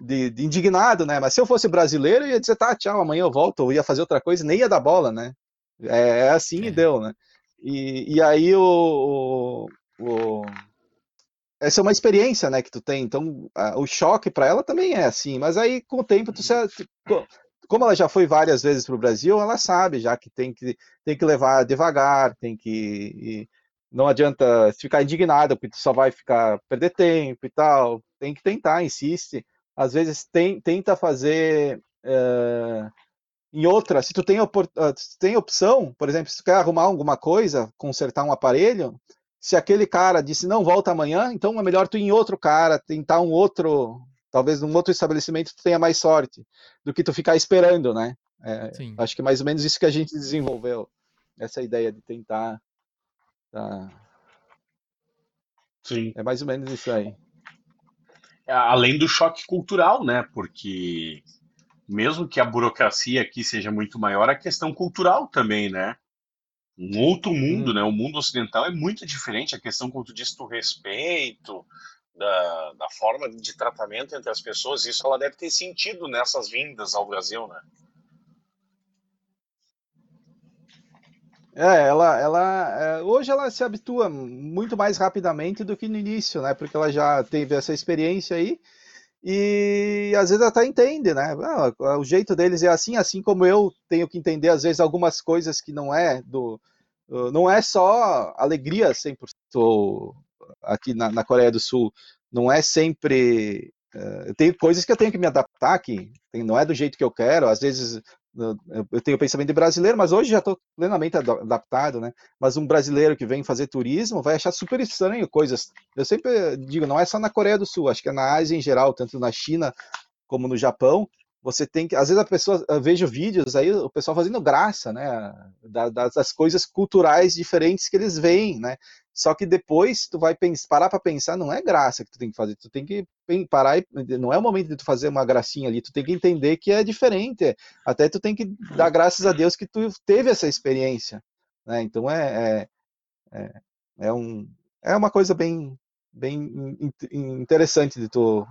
de, de, indignado, né? Mas se eu fosse brasileiro, eu ia dizer, tá, tchau, amanhã eu volto, ou ia fazer outra coisa, nem ia dar bola, né? É, é assim é. e deu, né? E, e aí o, o, o, essa é uma experiência, né, que tu tem. Então, a, o choque para ela também é assim. Mas aí, com o tempo, tu se, como ela já foi várias vezes para o Brasil, ela sabe já que tem que tem que levar devagar, tem que não adianta ficar indignada porque tu só vai ficar perder tempo e tal. Tem que tentar, insiste às vezes tem, tenta fazer é, em outra, se tu tem, ah, tem opção, por exemplo, se tu quer arrumar alguma coisa, consertar um aparelho, se aquele cara disse não volta amanhã, então é melhor tu ir em outro cara, tentar um outro, talvez num outro estabelecimento tu tenha mais sorte do que tu ficar esperando, né? É, acho que é mais ou menos isso que a gente desenvolveu, essa ideia de tentar. Tá... Sim. É mais ou menos isso aí além do choque cultural, né? Porque mesmo que a burocracia aqui seja muito maior, a questão cultural também, né? Um outro mundo, hum. né? O mundo ocidental é muito diferente. A questão, como tu disse, do respeito, da, da forma de tratamento entre as pessoas, isso ela deve ter sentido nessas vindas ao Brasil, né? É, ela, ela, é, hoje ela se habitua muito mais rapidamente do que no início, né? Porque ela já teve essa experiência aí e às vezes até entende, né? Ah, o jeito deles é assim, assim como eu tenho que entender às vezes algumas coisas que não é do, não é só alegria 100% aqui na, na Coreia do Sul, não é sempre Uh, tem coisas que eu tenho que me adaptar aqui, não é do jeito que eu quero, às vezes eu tenho pensamento de brasileiro, mas hoje já estou plenamente adaptado, né? Mas um brasileiro que vem fazer turismo vai achar super estranho coisas. Eu sempre digo, não é só na Coreia do Sul, acho que é na Ásia em geral, tanto na China como no Japão, você tem que, às vezes a pessoa, eu vejo vídeos aí, o pessoal fazendo graça, né, das, das coisas culturais diferentes que eles veem, né, só que depois tu vai pensar, parar para pensar, não é graça que tu tem que fazer, tu tem que parar e, não é o momento de tu fazer uma gracinha ali, tu tem que entender que é diferente, até tu tem que dar graças a Deus que tu teve essa experiência, né, então é, é, é, é um, é uma coisa bem, bem interessante de tu,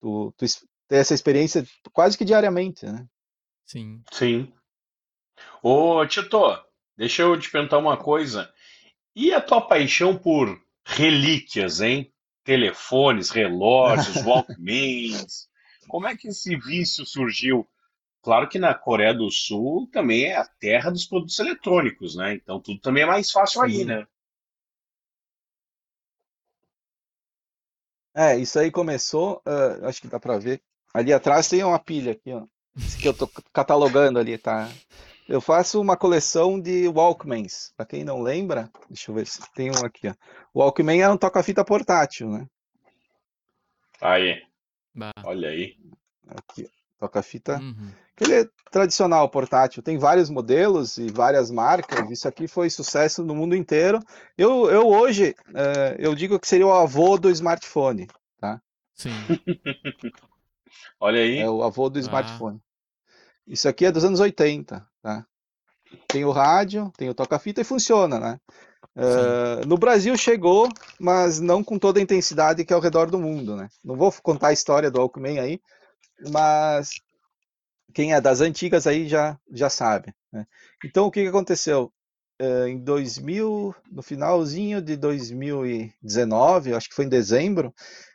tu, tu ter essa experiência quase que diariamente, né? Sim. Sim. Ô, Tito, deixa eu te perguntar uma coisa. E a tua paixão por relíquias, hein? Telefones, relógios, Walkmans. como é que esse vício surgiu? Claro que na Coreia do Sul também é a terra dos produtos eletrônicos, né? Então tudo também é mais fácil aí, né? É, isso aí começou, uh, acho que dá para ver. Ali atrás tem uma pilha aqui, ó. Que eu tô catalogando ali, tá? Eu faço uma coleção de Walkmans. Para quem não lembra, deixa eu ver se tem um aqui, ó. O Walkman é um toca-fita portátil, né? Aí. Bah. Olha aí. Aqui, toca-fita. Uhum. Aquele é tradicional portátil. Tem vários modelos e várias marcas. Isso aqui foi sucesso no mundo inteiro. Eu, eu hoje, é, eu digo que seria o avô do smartphone, tá? Sim. Olha aí. É o avô do ah. smartphone. Isso aqui é dos anos 80, tá? Tem o rádio, tem o toca-fita e funciona, né? Uh, no Brasil chegou, mas não com toda a intensidade que é ao redor do mundo, né? Não vou contar a história do Walkman aí, mas quem é das antigas aí já, já sabe. Né? Então o que, que aconteceu? Uh, em 2000, no finalzinho de 2019, acho que foi em dezembro,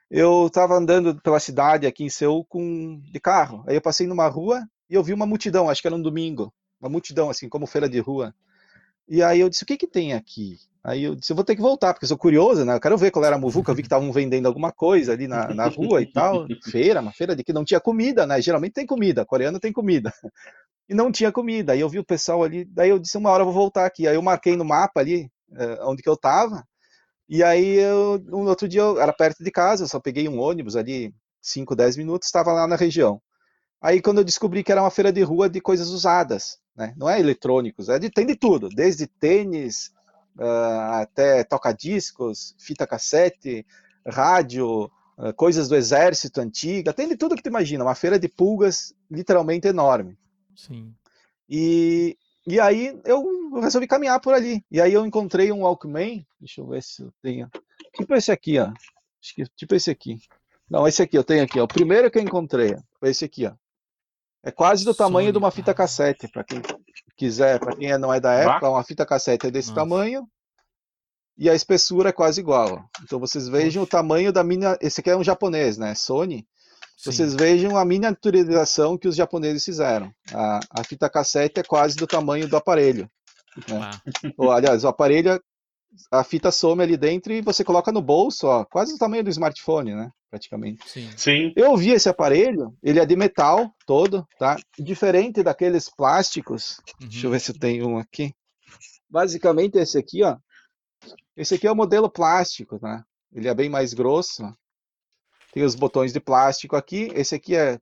eu estava andando pela cidade aqui em Seul com de carro. Aí eu passei numa rua e eu vi uma multidão, acho que era um domingo, uma multidão assim, como feira de rua. E aí eu disse, o que que tem aqui? Aí eu disse, eu vou ter que voltar, porque eu sou curioso, né? Eu quero ver qual era a muvuca, eu vi que estavam vendendo alguma coisa ali na, na rua e tal. Feira, uma feira de que não tinha comida, né? Geralmente tem comida, coreano tem comida. E não tinha comida. Aí eu vi o pessoal ali, daí eu disse, uma hora eu vou voltar aqui. Aí eu marquei no mapa ali, eh, onde que eu tava, e aí, eu, um outro dia, eu, era perto de casa, eu só peguei um ônibus ali, 5, 10 minutos, estava lá na região. Aí, quando eu descobri que era uma feira de rua de coisas usadas, né? não é eletrônicos, é de, tem de tudo, desde tênis uh, até toca-discos, fita cassete, rádio, uh, coisas do exército antiga, tem de tudo que tu imagina, uma feira de pulgas literalmente enorme. Sim. E, e aí eu resolvi caminhar por ali. E aí eu encontrei um Walkman, deixa eu ver se eu tenho. Tipo esse aqui, ó. Acho que tipo esse aqui. Não, esse aqui eu tenho aqui, ó. O primeiro que eu encontrei, foi esse aqui, ó. É quase do tamanho de uma fita cassete, para quem quiser, para quem não é da época, uma fita cassete é desse Nossa. tamanho e a espessura é quase igual. Ó. Então vocês vejam o tamanho da minha. Esse aqui é um japonês, né? Sony. Sim. Vocês vejam a miniaturização que os japoneses fizeram. A, a fita cassete é quase do tamanho do aparelho. Né? Ah. Ou, aliás, o aparelho, a fita some ali dentro e você coloca no bolso, ó, quase o tamanho do smartphone, né? Praticamente. Sim. Sim. Eu vi esse aparelho, ele é de metal todo, tá? Diferente daqueles plásticos. Uhum. Deixa eu ver se eu tenho um aqui. Basicamente esse aqui, ó. Esse aqui é o modelo plástico, tá? Ele é bem mais grosso. Tem os botões de plástico aqui. Esse aqui é.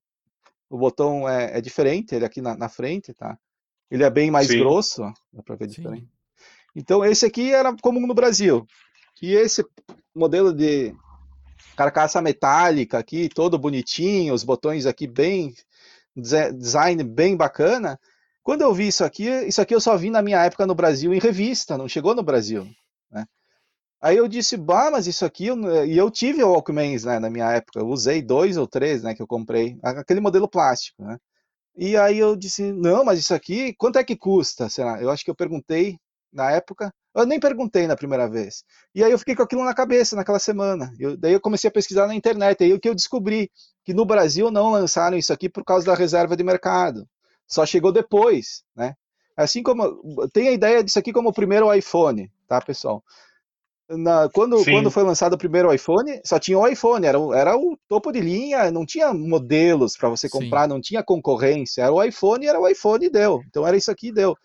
O botão é, é diferente, ele é aqui na, na, frente, tá? Ele é bem mais Sim. grosso, ó, dá para ver Sim. diferente. Então, esse aqui era comum no Brasil. E esse modelo de carcaça metálica aqui, todo bonitinho, os botões aqui bem. design bem bacana. Quando eu vi isso aqui, isso aqui eu só vi na minha época no Brasil em revista, não chegou no Brasil. Aí eu disse, bah, mas isso aqui, e eu tive o né, na minha época, eu usei dois ou três, né, que eu comprei, aquele modelo plástico, né. E aí eu disse, não, mas isso aqui, quanto é que custa? Eu acho que eu perguntei na época, eu nem perguntei na primeira vez. E aí eu fiquei com aquilo na cabeça naquela semana. Eu, daí eu comecei a pesquisar na internet, aí o que eu descobri que no Brasil não lançaram isso aqui por causa da reserva de mercado. Só chegou depois, né? Assim como tem a ideia disso aqui como o primeiro iPhone, tá, pessoal? Na, quando, quando foi lançado o primeiro iPhone, só tinha o iPhone, era, era o topo de linha, não tinha modelos para você comprar, Sim. não tinha concorrência, era o iPhone, era o iPhone e deu. Então era isso aqui e deu.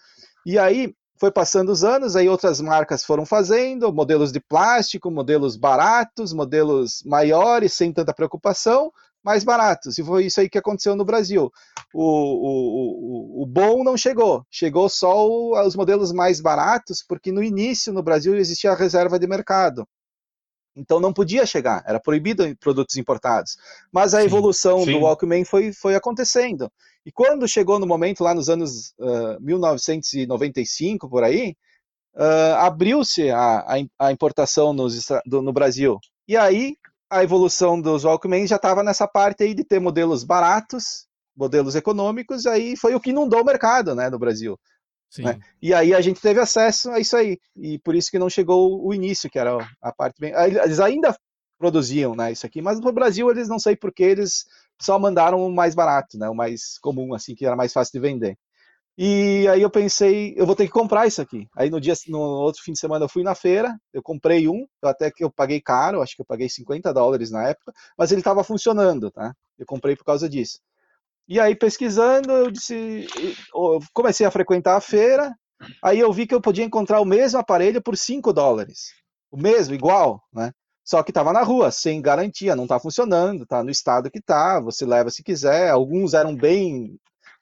E aí foi passando os anos, aí outras marcas foram fazendo, modelos de plástico, modelos baratos, modelos maiores, sem tanta preocupação, mais baratos. E foi isso aí que aconteceu no Brasil. O, o, o, o bom não chegou, chegou só o, os modelos mais baratos, porque no início no Brasil existia a reserva de mercado. Então não podia chegar, era proibido produtos importados. Mas a sim, evolução sim. do Walkman foi, foi acontecendo. E quando chegou no momento, lá nos anos uh, 1995, por aí, uh, abriu-se a, a, importação nos, do, no Brasil. E aí a evolução dos Walkman já estava nessa parte aí de ter modelos baratos, modelos econômicos, aí foi o que inundou o mercado, né, no Brasil. Né? E aí a gente teve acesso a isso aí, e por isso que não chegou o início, que era a parte bem... Eles ainda produziam, né, isso aqui. Mas no Brasil eles não sei porque eles só mandaram o mais barato, né, o mais comum, assim, que era mais fácil de vender. E aí eu pensei, eu vou ter que comprar isso aqui. Aí no dia, no outro fim de semana eu fui na feira, eu comprei um, até que eu paguei caro, acho que eu paguei 50 dólares na época, mas ele estava funcionando, tá? Eu comprei por causa disso. E aí pesquisando, eu disse, eu comecei a frequentar a feira, aí eu vi que eu podia encontrar o mesmo aparelho por 5 dólares. O mesmo, igual, né? Só que estava na rua, sem garantia, não está funcionando, está no estado que está, você leva se quiser. Alguns eram bem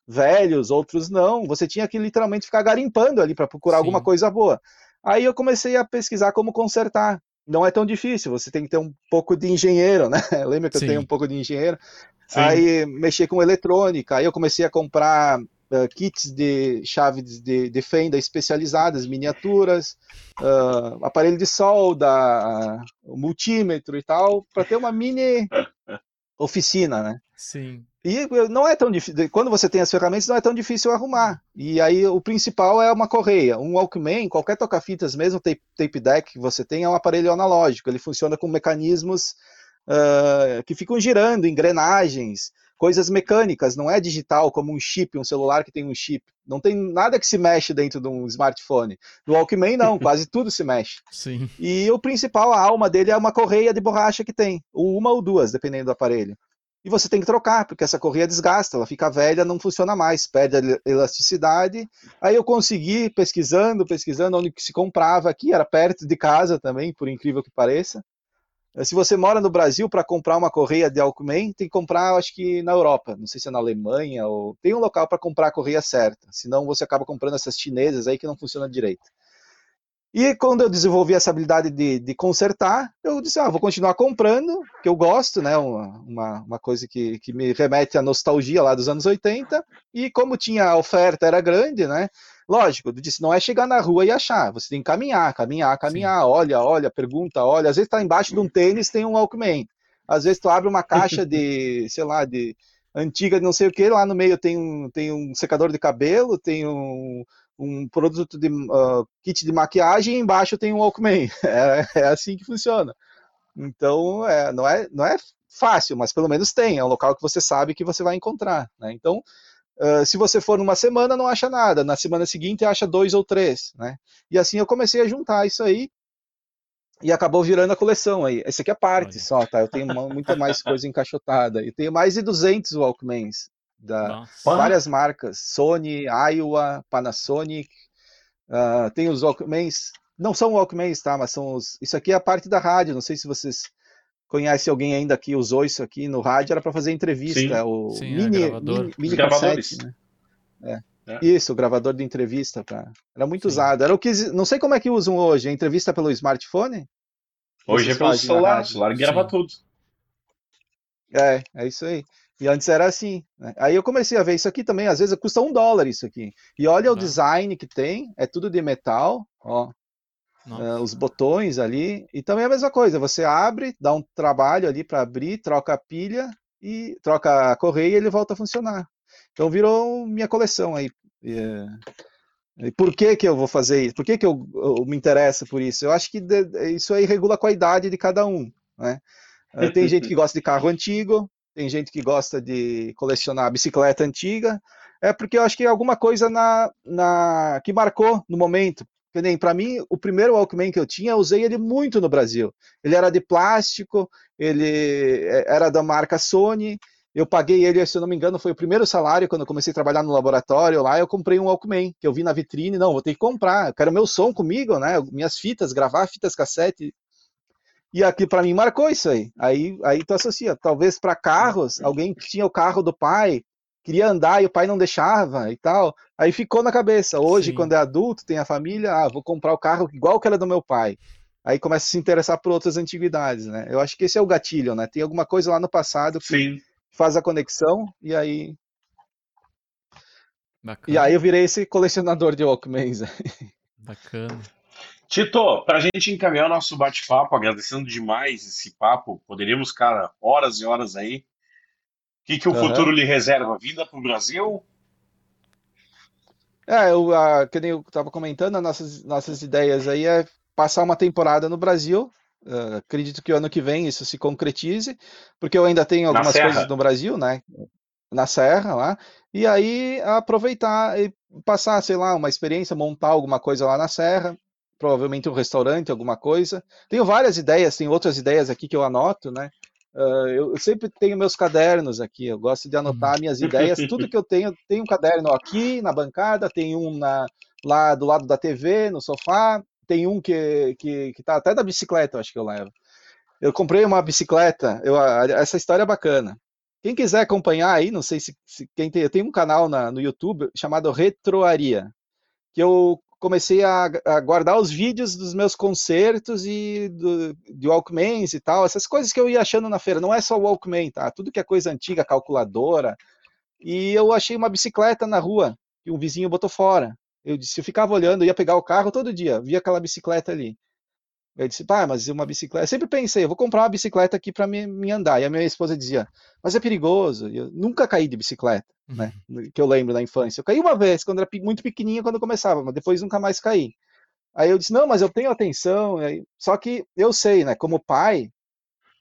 velhos, outros não. Você tinha que literalmente ficar garimpando ali para procurar Sim. alguma coisa boa. Aí eu comecei a pesquisar como consertar. Não é tão difícil, você tem que ter um pouco de engenheiro, né? Lembra que Sim. eu tenho um pouco de engenheiro? Sim. Aí mexer com eletrônica, aí eu comecei a comprar uh, kits de chaves de, de fenda especializadas, miniaturas, uh, aparelho de solda, uh, multímetro e tal, para ter uma mini oficina, né? Sim. E não é tão difícil, quando você tem as ferramentas, não é tão difícil arrumar. E aí o principal é uma correia. Um Walkman, qualquer toca-fitas, mesmo tape, tape deck que você tem, é um aparelho analógico. Ele funciona com mecanismos uh, que ficam girando, engrenagens, coisas mecânicas, não é digital como um chip, um celular que tem um chip. Não tem nada que se mexe dentro de um smartphone. No Walkman, não, quase tudo se mexe. Sim. E o principal, a alma dele é uma correia de borracha que tem, uma ou duas, dependendo do aparelho e você tem que trocar, porque essa correia desgasta, ela fica velha, não funciona mais, perde a elasticidade. Aí eu consegui, pesquisando, pesquisando onde se comprava aqui, era perto de casa também, por incrível que pareça. Se você mora no Brasil para comprar uma correia de Alckmin, tem que comprar, acho que na Europa, não sei se é na Alemanha, ou tem um local para comprar a correia certa, senão você acaba comprando essas chinesas aí que não funcionam direito. E quando eu desenvolvi essa habilidade de, de consertar, eu disse, ah, vou continuar comprando, que eu gosto, né, uma, uma, uma, coisa que, que me remete à nostalgia lá dos anos 80, e como tinha a oferta era grande, né, lógico, eu disse, não é chegar na rua e achar, você tem que caminhar, caminhar, caminhar, Sim. olha, olha, pergunta, olha, às vezes está embaixo de um tênis, tem um Walkman, às vezes tu abre uma caixa de, sei lá, de antiga não sei o que, lá no meio tem um, tem um secador de cabelo, tem um um produto de uh, kit de maquiagem e embaixo tem um Walkman. É, é assim que funciona. Então, é, não, é, não é fácil, mas pelo menos tem. É um local que você sabe que você vai encontrar. Né? Então, uh, se você for numa semana, não acha nada. Na semana seguinte, acha dois ou três. Né? E assim eu comecei a juntar isso aí e acabou virando a coleção aí. Esse aqui é parte Olha. só, tá? Eu tenho uma, muita mais coisa encaixotada. Eu tenho mais de 200 Walkmans da várias marcas, Sony, Iowa, Panasonic, uh, tem os Walkmans, não são Walkmans, tá, mas são os, isso aqui é a parte da rádio, não sei se vocês conhecem alguém ainda que usou isso aqui no rádio, era para fazer entrevista, Sim. o Sim, é mini, é mini, mini cassete, né? É. É. Isso, o gravador de entrevista, pra... era muito Sim. usado. Era o que não sei como é que usam hoje, a entrevista pelo smartphone? Hoje é pelo celular, o celular grava Sim. tudo. É, é isso aí. E antes era assim. Né? Aí eu comecei a ver isso aqui também, às vezes custa um dólar isso aqui. E olha o design que tem, é tudo de metal, ó. Uh, os botões ali. E também é a mesma coisa, você abre, dá um trabalho ali para abrir, troca a pilha e troca a correia e ele volta a funcionar. Então virou minha coleção aí. E por que, que eu vou fazer isso? Por que, que eu, eu me interesso por isso? Eu acho que de, isso aí regula a idade de cada um. Né? Tem gente que gosta de carro antigo, tem gente que gosta de colecionar bicicleta antiga, é porque eu acho que alguma coisa na, na que marcou no momento. Que nem para mim, o primeiro Walkman que eu tinha, eu usei ele muito no Brasil. Ele era de plástico, ele é, era da marca Sony. Eu paguei ele, se eu não me engano, foi o primeiro salário quando eu comecei a trabalhar no laboratório lá. Eu comprei um Walkman que eu vi na vitrine. Não, vou ter que comprar. Eu quero meu som comigo, né? Minhas fitas, gravar fitas cassete. E aqui para mim marcou isso aí. Aí, aí tu associa. Talvez para carros, alguém que tinha o carro do pai, queria andar e o pai não deixava e tal. Aí ficou na cabeça. Hoje, Sim. quando é adulto, tem a família, ah, vou comprar o carro igual que era do meu pai. Aí começa a se interessar por outras antiguidades, né? Eu acho que esse é o gatilho, né? Tem alguma coisa lá no passado que Sim. faz a conexão e aí. Bacana. E aí eu virei esse colecionador de Walkmans. Bacana. Tito, para a gente encaminhar o nosso bate-papo, agradecendo demais esse papo, poderíamos, cara, horas e horas aí. O que, que o uhum. futuro lhe reserva? Vinda para o Brasil? É, eu, a, que nem eu estava comentando, as nossas, nossas ideias aí é passar uma temporada no Brasil, Uh, acredito que o ano que vem isso se concretize, porque eu ainda tenho algumas coisas no Brasil, né? Na Serra lá, e aí aproveitar e passar, sei lá, uma experiência, montar alguma coisa lá na Serra, provavelmente um restaurante, alguma coisa. Tenho várias ideias, tem outras ideias aqui que eu anoto, né? Uh, eu, sempre tenho meus cadernos aqui, eu gosto de anotar uhum. minhas ideias, tudo que eu tenho, tenho um caderno aqui na bancada, tem um na, lá do lado da TV, no sofá, tem um que, que, que tá até da bicicleta, eu acho que eu levo. Eu comprei uma bicicleta, eu, essa história é bacana. Quem quiser acompanhar aí, não sei se, se quem tem, eu tenho um canal na, no YouTube chamado Retroaria, que eu comecei a, a, guardar os vídeos dos meus concertos e do, de Walkmans e tal, essas coisas que eu ia achando na feira. Não é só o Walkman, tá? Tudo que é coisa antiga, calculadora. E eu achei uma bicicleta na rua que um vizinho botou fora. Eu disse, eu ficava olhando, eu ia pegar o carro todo dia, via aquela bicicleta ali. Eu disse, pá, mas uma bicicleta. Eu sempre pensei, eu vou comprar uma bicicleta aqui para me, me, andar. E a minha esposa dizia, mas é perigoso. Eu nunca caí de bicicleta, né? Uhum. Que eu lembro da infância. Eu caí uma vez, quando era muito pequenininha, quando começava, mas depois nunca mais caí. Aí eu disse, não, mas eu tenho atenção. Só que eu sei, né? Como pai,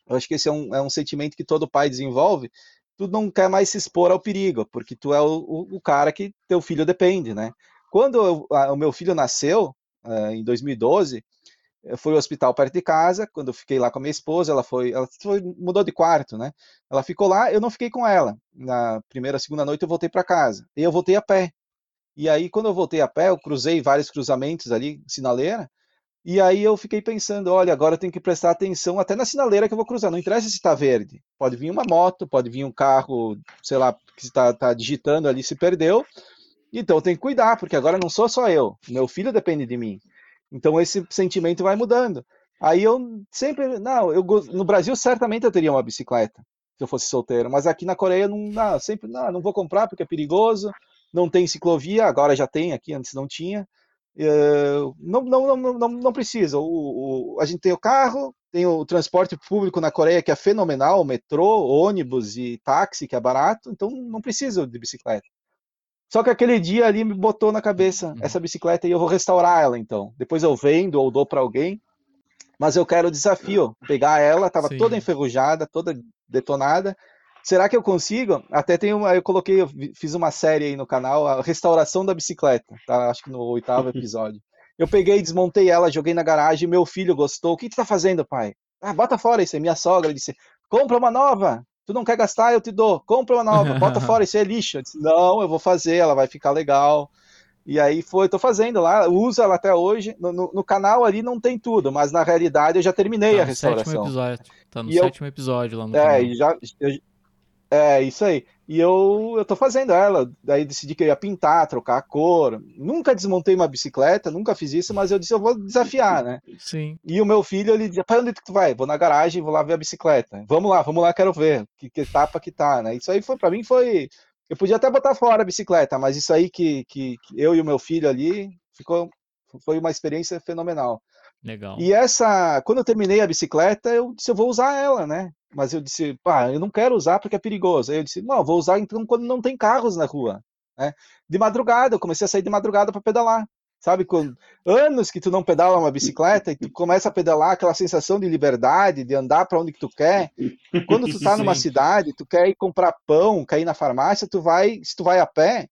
eu acho que esse é um, é um sentimento que todo pai desenvolve. Tu não quer mais se expor ao perigo, porque tu é o, o, o cara que teu filho depende, né? Quando eu, a, o meu filho nasceu, uh, em 2012, eu fui ao hospital perto de casa, quando eu fiquei lá com a minha esposa, ela foi, ela foi, mudou de quarto, né? Ela ficou lá, eu não fiquei com ela. Na primeira, segunda noite eu voltei para casa. E eu voltei a pé. E aí quando eu voltei a pé, eu cruzei vários cruzamentos ali, sinaleira, e aí eu fiquei pensando, olha, agora eu tenho que prestar atenção até na sinaleira que eu vou cruzar. Não interessa se está verde. Pode vir uma moto, pode vir um carro, sei lá, que está tá digitando ali, se perdeu. Então eu tenho que cuidar, porque agora não sou só eu. Meu filho depende de mim. Então esse sentimento vai mudando. Aí eu sempre, não, eu no Brasil certamente eu teria uma bicicleta se eu fosse solteiro, mas aqui na Coreia não, não sempre não, não vou comprar porque é perigoso, não tem ciclovia, agora já tem aqui, antes não tinha. Uh, não, não, não, não, não precisa. O, o, a gente tem o carro, tem o transporte público na Coreia que é fenomenal, metrô, ônibus e táxi que é barato, então não precisa de bicicleta. Só que aquele dia ali me botou na cabeça uhum. essa bicicleta e eu vou restaurar ela então. Depois eu vendo ou dou para alguém. Mas eu quero o desafio, pegar ela, estava toda enferrujada, toda detonada. Será que eu consigo? Até tem uma, eu coloquei, eu fiz uma série aí no canal, a restauração da bicicleta, tá? Acho que no oitavo episódio. Eu peguei, desmontei ela, joguei na garagem, meu filho gostou. O que tu tá fazendo, pai? Ah, bota fora isso, é minha sogra disse: "Compra uma nova" tu não quer gastar, eu te dou, compra uma nova, bota fora, isso é lixo. Eu disse, não, eu vou fazer, ela vai ficar legal. E aí foi, tô fazendo lá, uso ela até hoje. No, no, no, canal ali não tem tudo, mas na realidade eu já terminei tá a restauração. Sétimo episódio, tá no e sétimo eu, episódio lá no é, canal. É, já, eu, é, isso aí. E eu, eu tô fazendo ela. Daí decidi que eu ia pintar, trocar a cor. Nunca desmontei uma bicicleta, nunca fiz isso, mas eu disse, eu vou desafiar, né? Sim. E o meu filho, ele dizia, pai, onde que tu vai? Vou na garagem, vou lá ver a bicicleta. Vamos lá, vamos lá, quero ver que, que etapa que tá, né? Isso aí foi, para mim, foi... Eu podia até botar fora a bicicleta, mas isso aí que, que, que eu e o meu filho ali, ficou, foi uma experiência fenomenal. Legal. E essa, quando eu terminei a bicicleta, eu disse, eu vou usar ela, né? Mas eu disse, pá, eu não quero usar porque é perigoso. Aí eu disse, não, vou usar então quando não tem carros na rua. Né? De madrugada, eu comecei a sair de madrugada para pedalar. Sabe, com anos que tu não pedala uma bicicleta e tu começa a pedalar aquela sensação de liberdade, de andar para onde que tu quer. Quando tu tá numa cidade, tu quer ir comprar pão, quer ir na farmácia, tu vai, se tu vai a pé,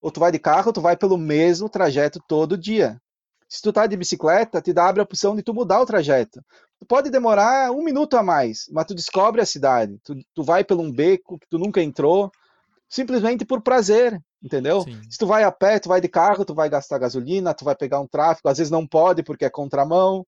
ou tu vai de carro, tu vai pelo mesmo trajeto todo dia. Se tu tá de bicicleta, te dá a opção de tu mudar o trajeto. Tu pode demorar um minuto a mais, mas tu descobre a cidade. Tu, tu vai por um beco que tu nunca entrou, simplesmente por prazer, entendeu? Sim. Se tu vai a pé, tu vai de carro, tu vai gastar gasolina, tu vai pegar um tráfego, às vezes não pode porque é contramão.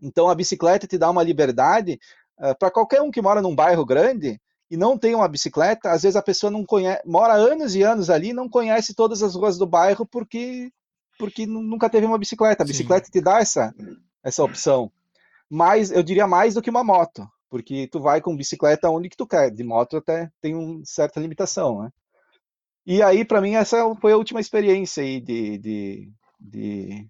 Então a bicicleta te dá uma liberdade uh, eh, para qualquer um que mora num bairro grande e não tem uma bicicleta, às vezes a pessoa não conhece, mora anos e anos ali, não conhece todas as ruas do bairro porque porque nunca teve uma bicicleta. A bicicleta Sim. te dá essa, essa opção. Mais, eu diria mais do que uma moto, porque tu vai com bicicleta onde que tu quer. De moto até tem uma certa limitação, né? E aí, para mim, essa foi a última experiência aí de, de, de,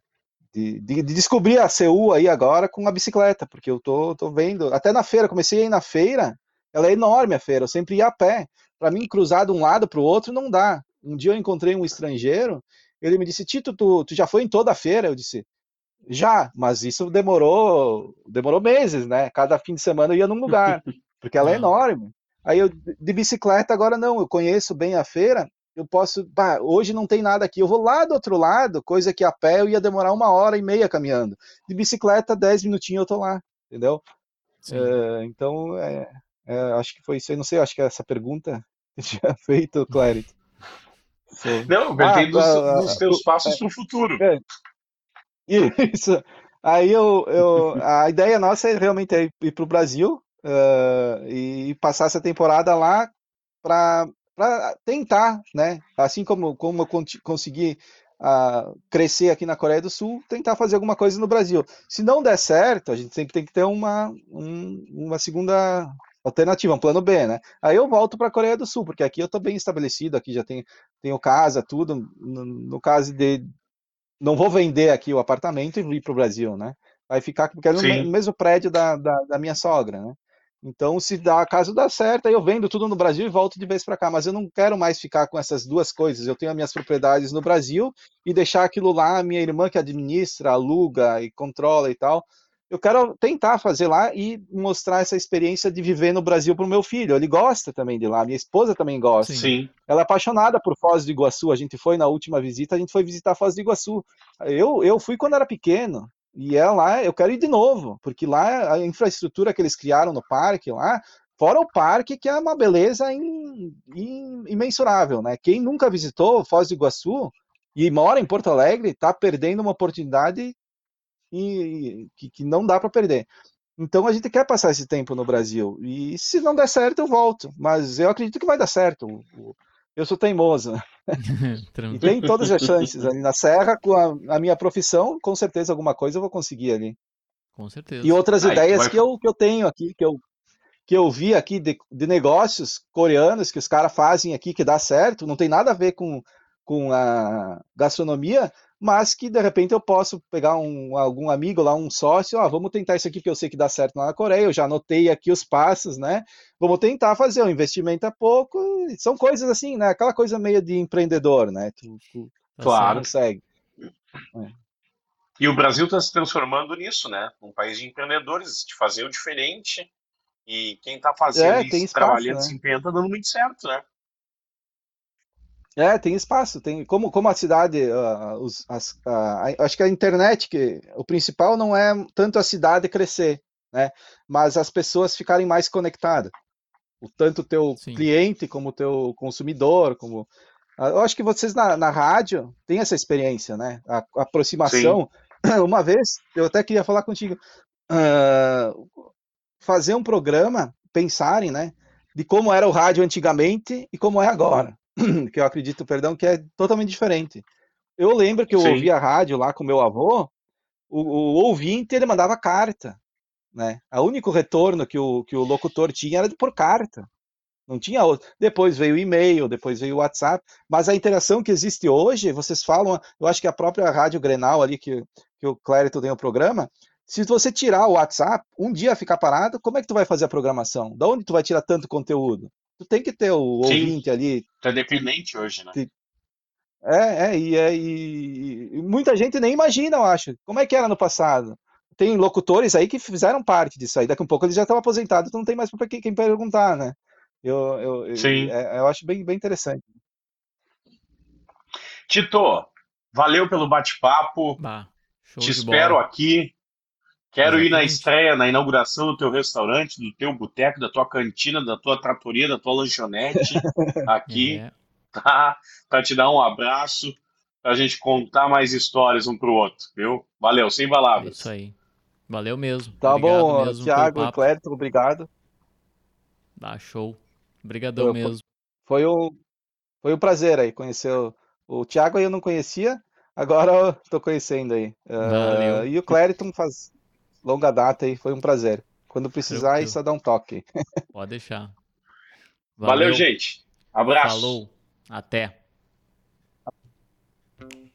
de, de descobrir a CU aí agora com a bicicleta, porque eu tô, tô vendo, até na feira, comecei a ir na feira, ela é enorme a feira, eu sempre ia a pé. Para mim, cruzar de um lado para o outro não dá. Um dia eu encontrei um estrangeiro ele me disse, Tito, tu, tu já foi em toda a feira? Eu disse, Já, mas isso demorou, demorou meses, né? Cada fim de semana eu ia num lugar, porque ela é enorme. Aí eu de bicicleta agora não, eu conheço bem a feira, eu posso, bah, hoje não tem nada aqui, eu vou lá do outro lado, coisa que a pé eu ia demorar uma hora e meia caminhando. De bicicleta, dez minutinhos eu tô lá, entendeu? É, então, é, é, acho que foi isso aí, não sei, acho que essa pergunta já feito, Não, eu perguntei ah, dos, ah, dos teus passos é, para o futuro. É, isso. Aí eu, eu, a ideia nossa é realmente é ir para o Brasil uh, e passar essa temporada lá para tentar, né? Assim como, como eu consegui uh, crescer aqui na Coreia do Sul, tentar fazer alguma coisa no Brasil. Se não der certo, a gente sempre tem que ter uma, um, uma segunda alternativa, um plano B, né? Aí eu volto para a Coreia do Sul, porque aqui eu estou bem estabelecido, aqui já tenho, tenho casa, tudo. No, no caso de não vou vender aqui o apartamento e ir para o Brasil, né? Vai ficar porque é no Sim. mesmo prédio da, da, da, minha sogra, né? Então, se dá, caso dá certo, aí eu vendo tudo no Brasil e volto de vez para cá. Mas eu não quero mais ficar com essas duas coisas. Eu tenho as minhas propriedades no Brasil e deixar aquilo lá, minha irmã que administra, aluga e controla e tal eu quero tentar fazer lá e mostrar essa experiência de viver no Brasil para o meu filho. Ele gosta também de lá, minha esposa também gosta. Sim. Ela é apaixonada por Foz do Iguaçu. A gente foi na última visita, a gente foi visitar Foz do Iguaçu. Eu, eu fui quando era pequeno. E é lá, eu quero ir de novo, porque lá a infraestrutura que eles criaram no parque lá, fora o parque, que é uma beleza in, in, imensurável, né? Quem nunca visitou Foz do Iguaçu e mora em Porto Alegre, está perdendo uma oportunidade e, que, que não dá para perder. Então a gente quer passar esse tempo no Brasil. E se não der certo, eu volto. Mas eu acredito que vai dar certo. Eu sou teimoso. e tem todas as chances ali na Serra, com a, a, minha profissão, com certeza alguma coisa eu vou conseguir ali. Com certeza. E outras Aí, ideias vai... que, eu, que eu tenho aqui, que eu, que eu vi aqui de, de negócios coreanos que os caras fazem aqui que dá certo, não tem nada a ver com, com a gastronomia, mas que de repente eu posso pegar um, algum amigo lá, um sócio, ah, vamos tentar isso aqui que eu sei que dá certo lá na Coreia, eu já anotei aqui os passos, né? Vamos tentar fazer, o investimento é pouco, são coisas assim, né? Aquela coisa meio de empreendedor, né? Tu, tu claro. consegue. É. E o Brasil está se transformando nisso, né? Um país de empreendedores, de fazer o diferente. E quem está fazendo é, isso, espaço, trabalhando, né? se empenhando, está dando muito certo, né? É, tem espaço, tem como, como a cidade, uh, os, as, uh, acho que a internet, que o principal não é tanto a cidade crescer, né, mas as pessoas ficarem mais conectadas, o, tanto o teu Sim. cliente como o teu consumidor, como uh, eu acho que vocês na, na rádio têm essa experiência, né, a, a aproximação. Sim. Uma vez eu até queria falar contigo, fazer um programa, pensarem, né, de como era o rádio antigamente e como é agora. que eu acredito, perdão, que é totalmente diferente. Eu lembro que eu Sim. ouvia a rádio lá com meu avô, o, o ouvinte ele mandava carta, né? O único retorno que o, que o locutor tinha era por carta. Não tinha outro. Depois veio o e-mail, depois veio o WhatsApp, mas a interação que existe hoje, vocês falam, eu acho que a própria Rádio Grenal ali, que, que o Clérito tem o programa, se você tirar o WhatsApp, um dia ficar parado, como é que tu vai fazer a programação? Da onde tu vai tirar tanto conteúdo? Tu tem que ter o Sim, ouvinte ali. Tá dependente hoje, né? É, é, e, é e, e, muita gente nem imagina, eu acho. Como é que era no passado? Tem locutores aí que fizeram parte disso aí. Daqui a um pouco eles já estão aposentados, então não tem mais para quem, quem, perguntar, né? Eu, eu, Sim. É, eu acho bem, bem interessante. Tito, valeu pelo bate-papo. Te espero bola. aqui. Quero Exatamente. ir na estreia, na inauguração do teu restaurante, do teu boteco, da tua cantina, da tua tratoria, da tua lanchonete aqui, é. tá? Para te dar um abraço, para a gente contar mais histórias um pro outro, viu? Valeu, sem palavras. É isso aí. Valeu mesmo. Tá obrigado bom, mesmo Thiago e Clérito, obrigado. Dá show. Obrigadão mesmo. Foi um, foi um prazer aí conhecer o, o Thiago, eu não conhecia, agora eu tô conhecendo aí. Uh, e o Clériton faz, longa data e foi um prazer. Quando precisar, é só dá um toque. Pode deixar. Valeu, Valeu gente. Abraço. Falou. Até.